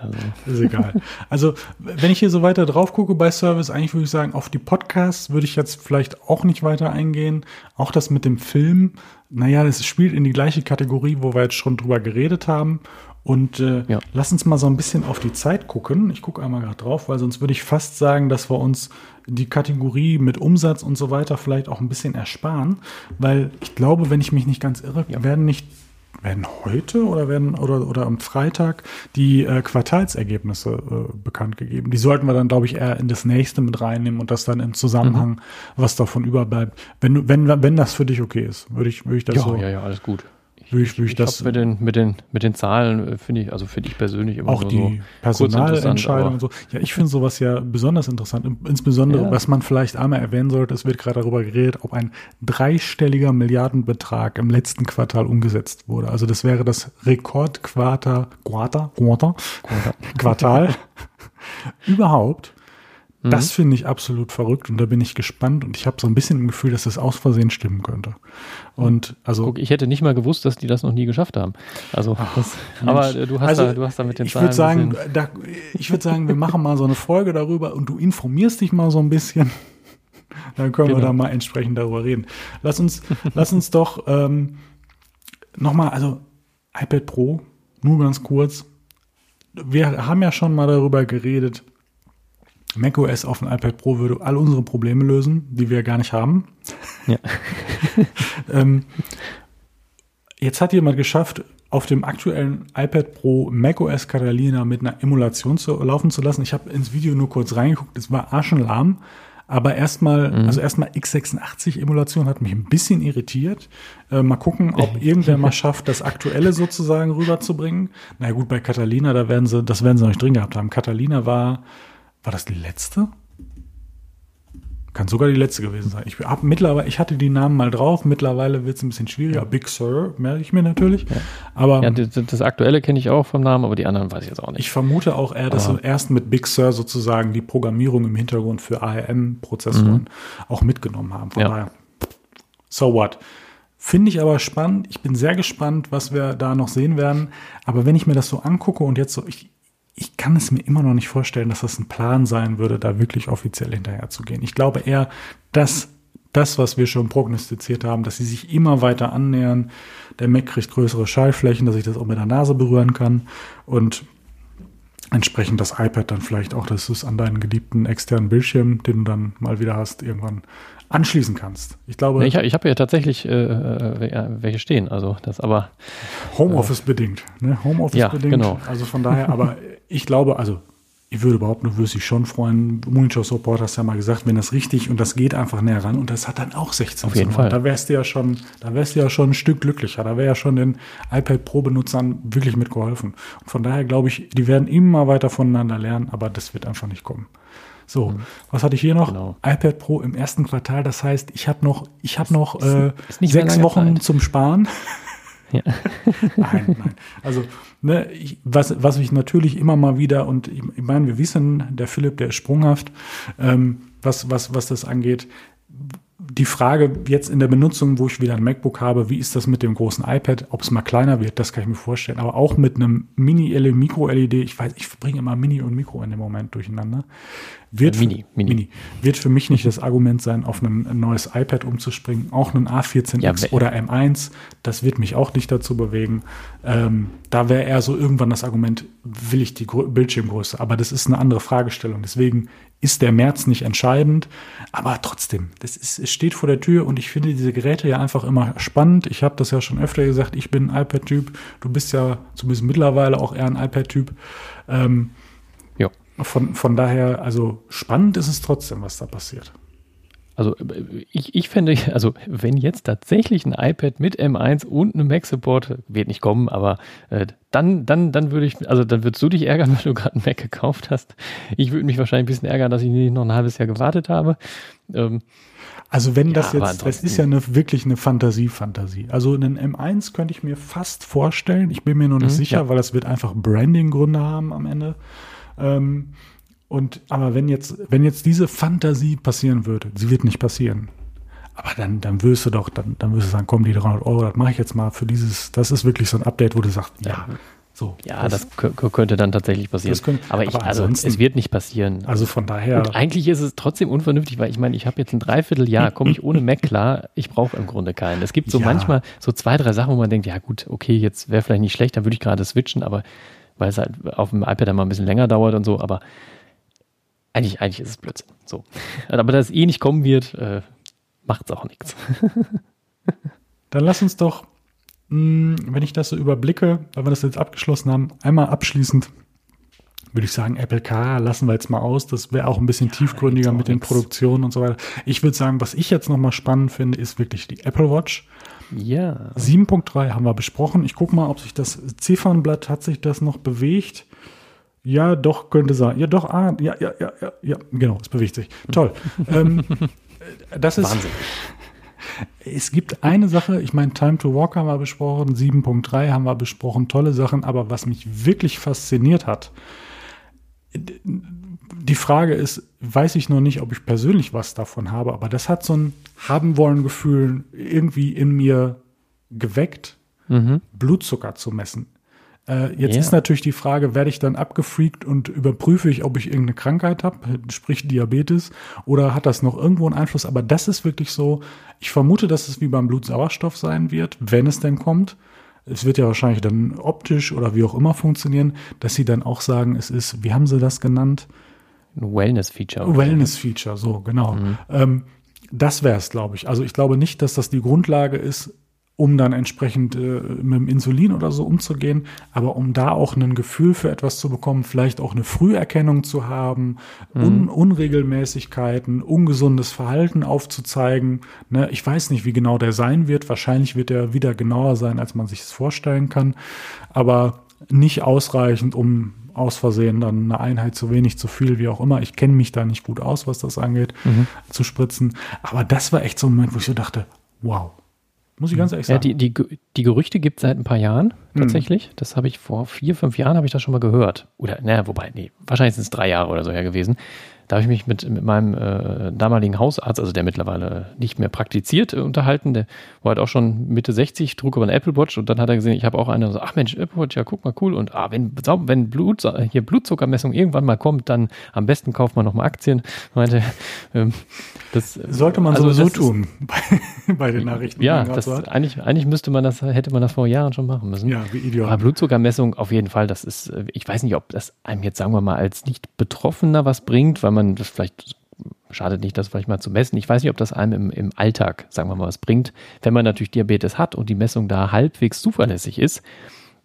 Also. Ist egal. Also, wenn ich hier so weiter drauf gucke bei Service, eigentlich würde ich sagen, auf die Podcasts würde ich jetzt vielleicht auch nicht weiter eingehen. Auch das mit dem Film, naja, das spielt in die gleiche Kategorie, wo wir jetzt schon drüber geredet haben. Und äh, ja. lass uns mal so ein bisschen auf die Zeit gucken. Ich gucke einmal gerade drauf, weil sonst würde ich fast sagen, dass wir uns die Kategorie mit Umsatz und so weiter vielleicht auch ein bisschen ersparen. Weil ich glaube, wenn ich mich nicht ganz irre, ja. werden nicht werden heute oder werden oder, oder am Freitag die äh, Quartalsergebnisse äh, bekannt gegeben. Die sollten wir dann, glaube ich, eher in das nächste mit reinnehmen und das dann im Zusammenhang, mhm. was davon überbleibt. Wenn, wenn, wenn das für dich okay ist, würde ich, würde ich das ja, so. Ja, ja, alles gut würde ich, würde ich, das. Mit den, mit, den, mit den Zahlen äh, finde ich, also finde ich persönlich immer auch die so Personalentscheidungen und so. Ja, ich finde sowas ja besonders interessant. Insbesondere, ja. was man vielleicht einmal erwähnen sollte, es wird gerade darüber geredet, ob ein dreistelliger Milliardenbetrag im letzten Quartal umgesetzt wurde. Also das wäre das Rekordquartal, Quartal, Quartal, Quartal überhaupt Mhm. Das finde ich absolut verrückt und da bin ich gespannt und ich habe so ein bisschen im Gefühl, dass das aus Versehen stimmen könnte. Und also Guck, ich hätte nicht mal gewusst, dass die das noch nie geschafft haben. Also, Ach, das, aber du hast also, da, du hast da mit den ich Zahlen. Sagen, da, ich würde sagen, wir machen mal so eine Folge darüber und du informierst dich mal so ein bisschen. Dann können genau. wir da mal entsprechend darüber reden. Lass uns, lass uns doch ähm, nochmal, also iPad Pro, nur ganz kurz. Wir haben ja schon mal darüber geredet, macOS auf dem iPad Pro würde all unsere Probleme lösen, die wir gar nicht haben. Ja. ähm, jetzt hat jemand geschafft, auf dem aktuellen iPad Pro macOS Catalina mit einer Emulation zu, laufen zu lassen. Ich habe ins Video nur kurz reingeguckt, es war arschenlahm. Aber erstmal, mhm. also erstmal x86-Emulation hat mich ein bisschen irritiert. Äh, mal gucken, ob irgendwer mal schafft, das Aktuelle sozusagen rüberzubringen. Na gut, bei Catalina, da werden sie, das werden sie noch nicht drin gehabt haben. Catalina war war das die letzte? Kann sogar die letzte gewesen sein. Ich, hab mittlerweile, ich hatte die Namen mal drauf, mittlerweile wird es ein bisschen schwieriger. Big Sur merke ich mir natürlich. Ja. Aber ja, das, das aktuelle kenne ich auch vom Namen, aber die anderen weiß ich jetzt auch nicht. Ich vermute auch eher, dass sie erst mit Big Sur sozusagen die Programmierung im Hintergrund für ARM-Prozessoren mhm. auch mitgenommen haben. Von ja. daher, so what? Finde ich aber spannend. Ich bin sehr gespannt, was wir da noch sehen werden. Aber wenn ich mir das so angucke und jetzt so, ich, ich kann es mir immer noch nicht vorstellen, dass das ein Plan sein würde, da wirklich offiziell hinterher zu gehen. Ich glaube eher, dass das, was wir schon prognostiziert haben, dass sie sich immer weiter annähern. Der Mac kriegt größere Schallflächen, dass ich das auch mit der Nase berühren kann und entsprechend das iPad dann vielleicht auch, dass du es an deinen geliebten externen Bildschirm, den du dann mal wieder hast, irgendwann anschließen kannst. Ich glaube. Ich, ich habe ja tatsächlich äh, äh welche stehen, also das aber. Homeoffice äh, bedingt, ne? Homeoffice ja, bedingt. Genau. Also von daher, aber ich glaube, also ich würde überhaupt nur, würde sich schon freuen. Monitor Support hast ja mal gesagt, wenn das richtig und das geht einfach näher ran und das hat dann auch 16 Auf jeden Fall. Da wärst du ja schon, da wärst du ja schon ein Stück glücklicher. Da wäre ja schon den iPad Pro Benutzern wirklich mitgeholfen. Und von daher glaube ich, die werden immer weiter voneinander lernen, aber das wird einfach nicht kommen. So, mhm. was hatte ich hier noch? Genau. iPad Pro im ersten Quartal. Das heißt, ich habe noch, ich habe noch äh, sechs Wochen Zeit. zum Sparen. Ja. nein, nein. Also, ne, ich, was, was ich natürlich immer mal wieder, und ich, ich meine, wir wissen, der Philipp, der ist sprunghaft, ähm, was, was, was das angeht. Die Frage jetzt in der Benutzung, wo ich wieder ein MacBook habe, wie ist das mit dem großen iPad? Ob es mal kleiner wird, das kann ich mir vorstellen. Aber auch mit einem Mini-LED, Micro-LED, ich weiß, ich bringe immer Mini und Mikro in dem Moment durcheinander wird, Mini, Mini. Mini. wird für mich nicht das Argument sein, auf ein, neues iPad umzuspringen. Auch ein A14X ja, oder M1, das wird mich auch nicht dazu bewegen. Ähm, da wäre eher so irgendwann das Argument, will ich die Bildschirmgröße? Aber das ist eine andere Fragestellung. Deswegen ist der März nicht entscheidend. Aber trotzdem, das ist, es steht vor der Tür und ich finde diese Geräte ja einfach immer spannend. Ich habe das ja schon öfter gesagt, ich bin ein iPad-Typ. Du bist ja zumindest mittlerweile auch eher ein iPad-Typ. Ähm, von, von daher, also spannend ist es trotzdem, was da passiert. Also ich, ich fände, also wenn jetzt tatsächlich ein iPad mit M1 und einem Mac-Support, wird nicht kommen, aber äh, dann, dann, dann würde ich, also dann würdest du dich ärgern, wenn du gerade einen Mac gekauft hast. Ich würde mich wahrscheinlich ein bisschen ärgern, dass ich nicht noch ein halbes Jahr gewartet habe. Ähm, also wenn das ja, jetzt, das ist ja eine, wirklich eine Fantasie-Fantasie. Also einen M1 könnte ich mir fast vorstellen. Ich bin mir noch nicht mhm, sicher, ja. weil das wird einfach Branding-Gründe haben am Ende. Ähm, und aber wenn jetzt, wenn jetzt diese Fantasie passieren würde, sie wird nicht passieren. Aber dann, dann wirst du doch, dann, dann wirst du sagen, komm, die 300 Euro, das mache ich jetzt mal für dieses, das ist wirklich so ein Update, wo du sagst, ja, so. Ja, das, das könnte dann tatsächlich passieren. Können, aber, ich, aber also es wird nicht passieren. Also von daher. Und eigentlich ist es trotzdem unvernünftig, weil ich meine, ich habe jetzt ein Dreivierteljahr, komme ich ohne Mac klar, ich brauche im Grunde keinen. Es gibt so ja. manchmal so zwei, drei Sachen, wo man denkt, ja gut, okay, jetzt wäre vielleicht nicht schlecht, dann würde ich gerade switchen, aber weil es halt auf dem iPad einmal ein bisschen länger dauert und so, aber eigentlich, eigentlich ist es Blödsinn. So. Aber da es eh nicht kommen wird, äh, macht es auch nichts. Dann lass uns doch, mh, hm, wenn ich das so überblicke, weil wir das jetzt abgeschlossen haben, einmal abschließend würde ich sagen, Apple Car lassen wir jetzt mal aus. Das wäre auch ein bisschen ja, tiefgründiger mit den Produktionen und so weiter. Ich würde sagen, was ich jetzt nochmal spannend finde, ist wirklich die Apple Watch. Ja. 7.3 haben wir besprochen. Ich gucke mal, ob sich das Ziffernblatt, hat sich das noch bewegt? Ja, doch, könnte sein. Ja, doch, ah, ja, ja, ja, ja, ja, genau, es bewegt sich. Toll. ähm, das ist. Wahnsinn. Es gibt eine Sache, ich meine, Time to Walk haben wir besprochen, 7.3 haben wir besprochen, tolle Sachen, aber was mich wirklich fasziniert hat, die Frage ist, weiß ich noch nicht, ob ich persönlich was davon habe, aber das hat so ein haben wollen Gefühl irgendwie in mir geweckt, mhm. Blutzucker zu messen. Äh, jetzt yeah. ist natürlich die Frage, werde ich dann abgefreakt und überprüfe ich, ob ich irgendeine Krankheit habe, sprich Diabetes, oder hat das noch irgendwo einen Einfluss? Aber das ist wirklich so, ich vermute, dass es wie beim Blutsauerstoff sein wird, wenn es denn kommt. Es wird ja wahrscheinlich dann optisch oder wie auch immer funktionieren, dass sie dann auch sagen, es ist, wie haben sie das genannt? Ein Wellness-Feature. Wellness-Feature, so, genau. Mhm. Ähm, das wäre es, glaube ich. Also ich glaube nicht, dass das die Grundlage ist, um dann entsprechend äh, mit dem Insulin oder so umzugehen, aber um da auch ein Gefühl für etwas zu bekommen, vielleicht auch eine Früherkennung zu haben, mhm. Un Unregelmäßigkeiten, ungesundes Verhalten aufzuzeigen. Ne? Ich weiß nicht, wie genau der sein wird. Wahrscheinlich wird er wieder genauer sein, als man sich es vorstellen kann, aber nicht ausreichend, um aus Versehen dann eine Einheit zu wenig, zu viel, wie auch immer. Ich kenne mich da nicht gut aus, was das angeht, mhm. zu spritzen. Aber das war echt so ein Moment, wo ich so dachte, wow. Muss ich ganz ehrlich sagen. Ja, die, die, die Gerüchte gibt es seit ein paar Jahren mhm. tatsächlich. Mhm. Das habe ich vor vier, fünf Jahren habe ich das schon mal gehört. Oder, naja, wobei, nee, wahrscheinlich sind es drei Jahre oder so her gewesen. Da habe ich mich mit, mit meinem äh, damaligen Hausarzt, also der mittlerweile nicht mehr praktiziert, äh, unterhalten. Der war halt auch schon Mitte 60, trug aber eine Apple Watch und dann hat er gesehen, ich habe auch eine, so, ach Mensch, Apple Watch, ja guck mal, cool. Und ah, wenn, wenn Blut, hier Blutzuckermessung irgendwann mal kommt, dann am besten kauft man nochmal Aktien. Meinte, ähm, das sollte man also sowieso tun bei, bei, den Nachrichten. Ja, das, eigentlich, eigentlich müsste man das, hätte man das vor Jahren schon machen müssen. Ja, wie ideal. Aber Blutzuckermessung auf jeden Fall, das ist, äh, ich weiß nicht, ob das einem jetzt, sagen wir mal, als nicht Betroffener was bringt, weil man man das vielleicht schadet nicht, das vielleicht mal zu messen. Ich weiß nicht, ob das einem im, im Alltag, sagen wir mal, was bringt. Wenn man natürlich Diabetes hat und die Messung da halbwegs zuverlässig ist,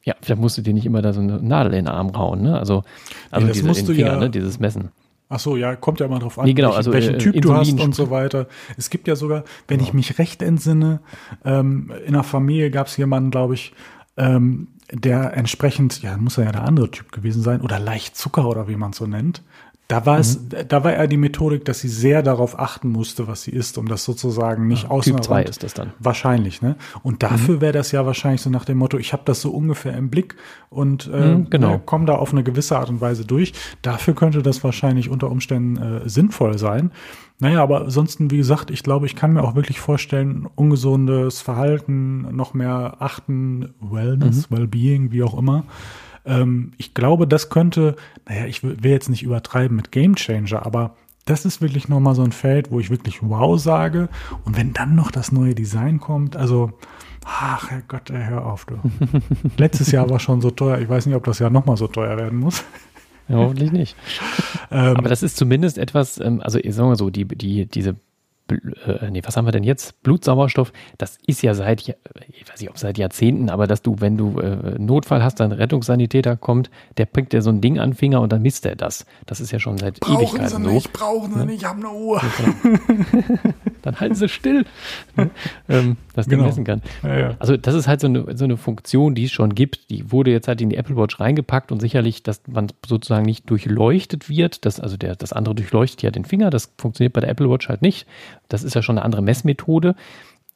Ja, vielleicht musst du dir nicht immer da so eine Nadel in den Arm rauen, ne? Also, also das diese, musst Finger, ja- ne? dieses Messen. Ach so, ja, kommt ja immer drauf an, Nee, genau, welchen, also, welchen äh, Typ du hast und so weiter. Es gibt ja sogar, wenn ich mich recht entsinne, ähm, in der Familie gab es jemanden, glaube ich, ähm, der entsprechend, ja, muss ja der andere Typ gewesen sein, oder leicht Zucker oder wie man es so nennt. Da war es, da war eher die Methodik, dass sie sehr darauf achten musste, was sie isst, um das sozusagen nicht aus Typ 2 ist das dann. Wahrscheinlich, ne? Und dafür wäre das ja wahrscheinlich so nach dem Motto, ich habe das so ungefähr im Blick und äh, Mhm, genau. ne, komme da auf eine gewisse Art und Weise durch. Dafür könnte das wahrscheinlich unter Umständen äh, sinnvoll sein. Naja, aber ansonsten, wie gesagt, ich glaube, ich kann mir auch wirklich vorstellen, ungesundes Verhalten, noch mehr achten, Wellness, Wellbeing, wie auch immer. Ähm, ich glaube, das könnte, naja, ich will jetzt nicht übertreiben mit Game Changer, aber das ist wirklich nochmal so ein Feld, wo ich wirklich wow sage. Und wenn dann noch das neue Design kommt, also, ach Herrgott, hör auf, du. Letztes Jahr war schon so teuer. Ich weiß nicht, ob das Jahr nochmal so teuer werden muss. Ja, hoffentlich nicht. Ähm, Aber das ist zumindest etwas, ähm, also ich sag mal so, die, die, diese, nee, was haben wir denn jetzt? Blutsauerstoff, das ist ja seit, ich weiß nicht, ob seit Jahrzehnten, aber dass du, wenn du äh, Notfall hast, dann Rettungssanitäter kommt, der bringt dir so ein Ding an den Finger und dann misst er das. Das ist ja schon seit Ewigkeiten so. brauchen sie nicht, ich habe eine Uhr. Dann halten sie still, ne? ähm, dass der Genau. messen kann. Ja, ja. Also das ist halt so eine, so eine Funktion, die es schon gibt. Die wurde jetzt halt in die Apple Watch reingepackt und sicherlich, dass man sozusagen nicht durchleuchtet wird. Das, also der, das andere durchleuchtet ja den Finger. Das funktioniert bei der Apple Watch halt nicht. Das ist ja schon eine andere Messmethode.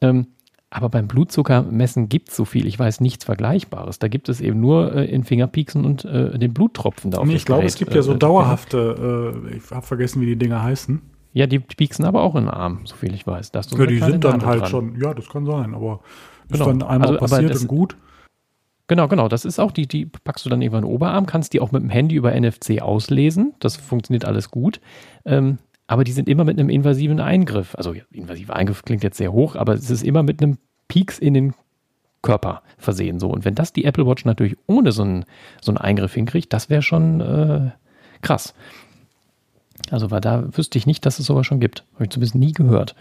Ähm, aber beim Blutzuckermessen gibt es so viel. Ich weiß nichts Vergleichbares. Da gibt es eben nur äh, in Fingerpieksen und äh, den Bluttropfen da auf Nee, das ich glaube, Gerät, es gibt ja so äh, dauerhafte, äh, ich habe vergessen, wie die Dinger heißen. Ja, die pieksen aber auch in den Arm, so viel ich weiß. Da Ja, die sind dann Nadel halt dran. schon, ja, das kann sein, aber ist Genau. dann einmal Also, passiert das- und gut. Genau, genau. Das ist auch die, die packst du dann irgendwann in den Oberarm, kannst die auch mit dem Handy über NFC auslesen. Das funktioniert alles gut. Ähm, aber die sind immer mit einem invasiven Eingriff. Also invasiver Eingriff klingt jetzt sehr hoch, aber es ist immer mit einem Pieks in den Körper versehen. So. Und wenn das die Apple Watch natürlich ohne so einen, so einen Eingriff hinkriegt, das wäre schon äh, krass. Also weil da wüsste ich nicht, dass es sowas schon gibt. Habe ich zumindest nie gehört.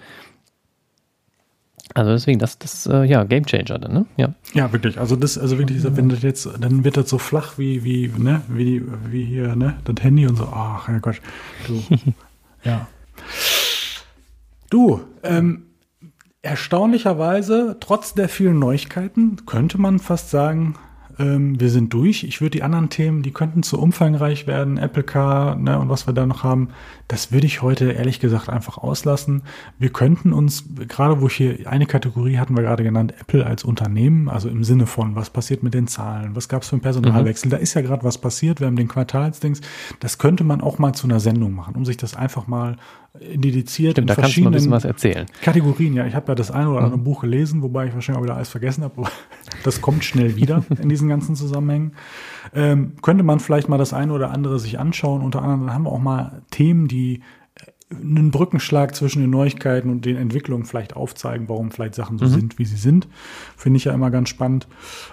Also deswegen, das, das äh, ja, Game Changer dann, ne? Ja. Ja, wirklich. Also das, also wirklich, wenn das jetzt, dann wird das so flach wie, wie, ne, wie, wie hier, ne, das Handy und so. Ach, Herrgott, du. ja. Du, ähm, erstaunlicherweise, trotz der vielen Neuigkeiten, könnte man fast sagen, ähm, wir sind durch. Ich würde die anderen Themen, die könnten zu umfangreich werden, Apple Car ne, und was wir da noch haben, das würde ich heute ehrlich gesagt einfach auslassen. Wir könnten uns, gerade wo ich hier eine Kategorie hatten wir gerade genannt, Apple als Unternehmen, also im Sinne von, was passiert mit den Zahlen, was gab es für einen Personalwechsel, da ist ja gerade was passiert, wir haben den Quartalsdings, das könnte man auch mal zu einer Sendung machen, um sich das einfach mal dediziert Stimmt, da in kannst du mal ein bisschen was erzählen. Kategorien, ja. Ich habe ja das eine oder andere Buch gelesen, wobei ich wahrscheinlich auch wieder alles vergessen habe. aber Das kommt schnell wieder in diesen ganzen Zusammenhängen. Ähm, könnte man vielleicht mal das eine oder andere sich anschauen. Unter anderem haben wir auch mal Themen, die äh, einen Brückenschlag zwischen den Neuigkeiten und den Entwicklungen vielleicht aufzeigen, warum vielleicht Sachen so sind, wie sie sind. Finde ich ja immer ganz spannend.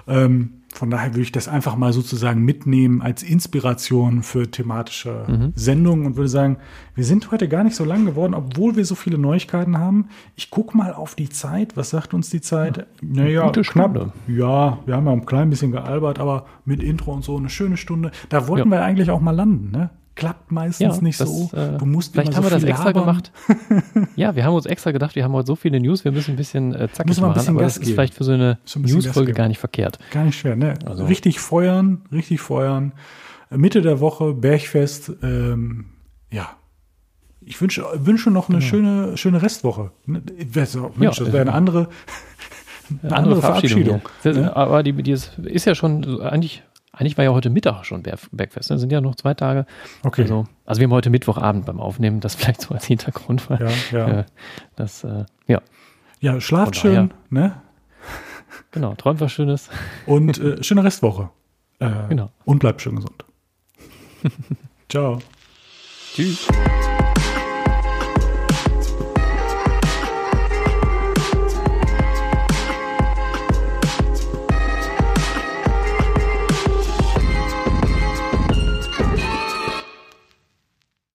Ähm, von daher würde ich das einfach mal sozusagen mitnehmen als Inspiration für thematische Sendungen und würde sagen, wir sind heute gar nicht so lang geworden, obwohl wir so viele Neuigkeiten haben. Ich gucke mal auf die Zeit. Was sagt uns die Zeit? Naja, gute knapp. Stunde. Ja, wir haben ja ein klein bisschen gealbert, aber mit Intro und so eine schöne Stunde. Da wollten Ja. wir eigentlich auch mal landen, ne? Klappt meistens nicht das, so. äh, du musst vielleicht haben so wir das extra labern. gemacht. ja, wir haben uns extra gedacht, wir haben heute so viele News, wir müssen ein bisschen äh, zackig machen, bisschen aber Gas das ist geben. vielleicht für so eine ein News-Folge gar nicht verkehrt. Gar nicht schwer, ne? Also- richtig feuern, richtig feuern. Mitte der Woche, Bergfest, ähm, ja. Ich wünsche, wünsche noch eine schöne, schöne Restwoche. Ne, Mensch, Genau. Ja. das wäre eine andere, eine andere Verabschiedung. hier. ne? Aber die, die ist, ist ja schon eigentlich, eigentlich war ja heute Mittag schon Berg- Bergfest. Ne? Sind ja noch zwei Tage. Okay. Also, also wir haben heute Mittwochabend beim Aufnehmen, das vielleicht so als Hintergrund, weil Ja, ja. Äh, das, äh, ja, Ja, schlaft schön, ne? genau, träumt was Schönes. Und äh, schöne Restwoche. Äh, Genau. Und bleibt schön gesund. Ciao. Tschüss.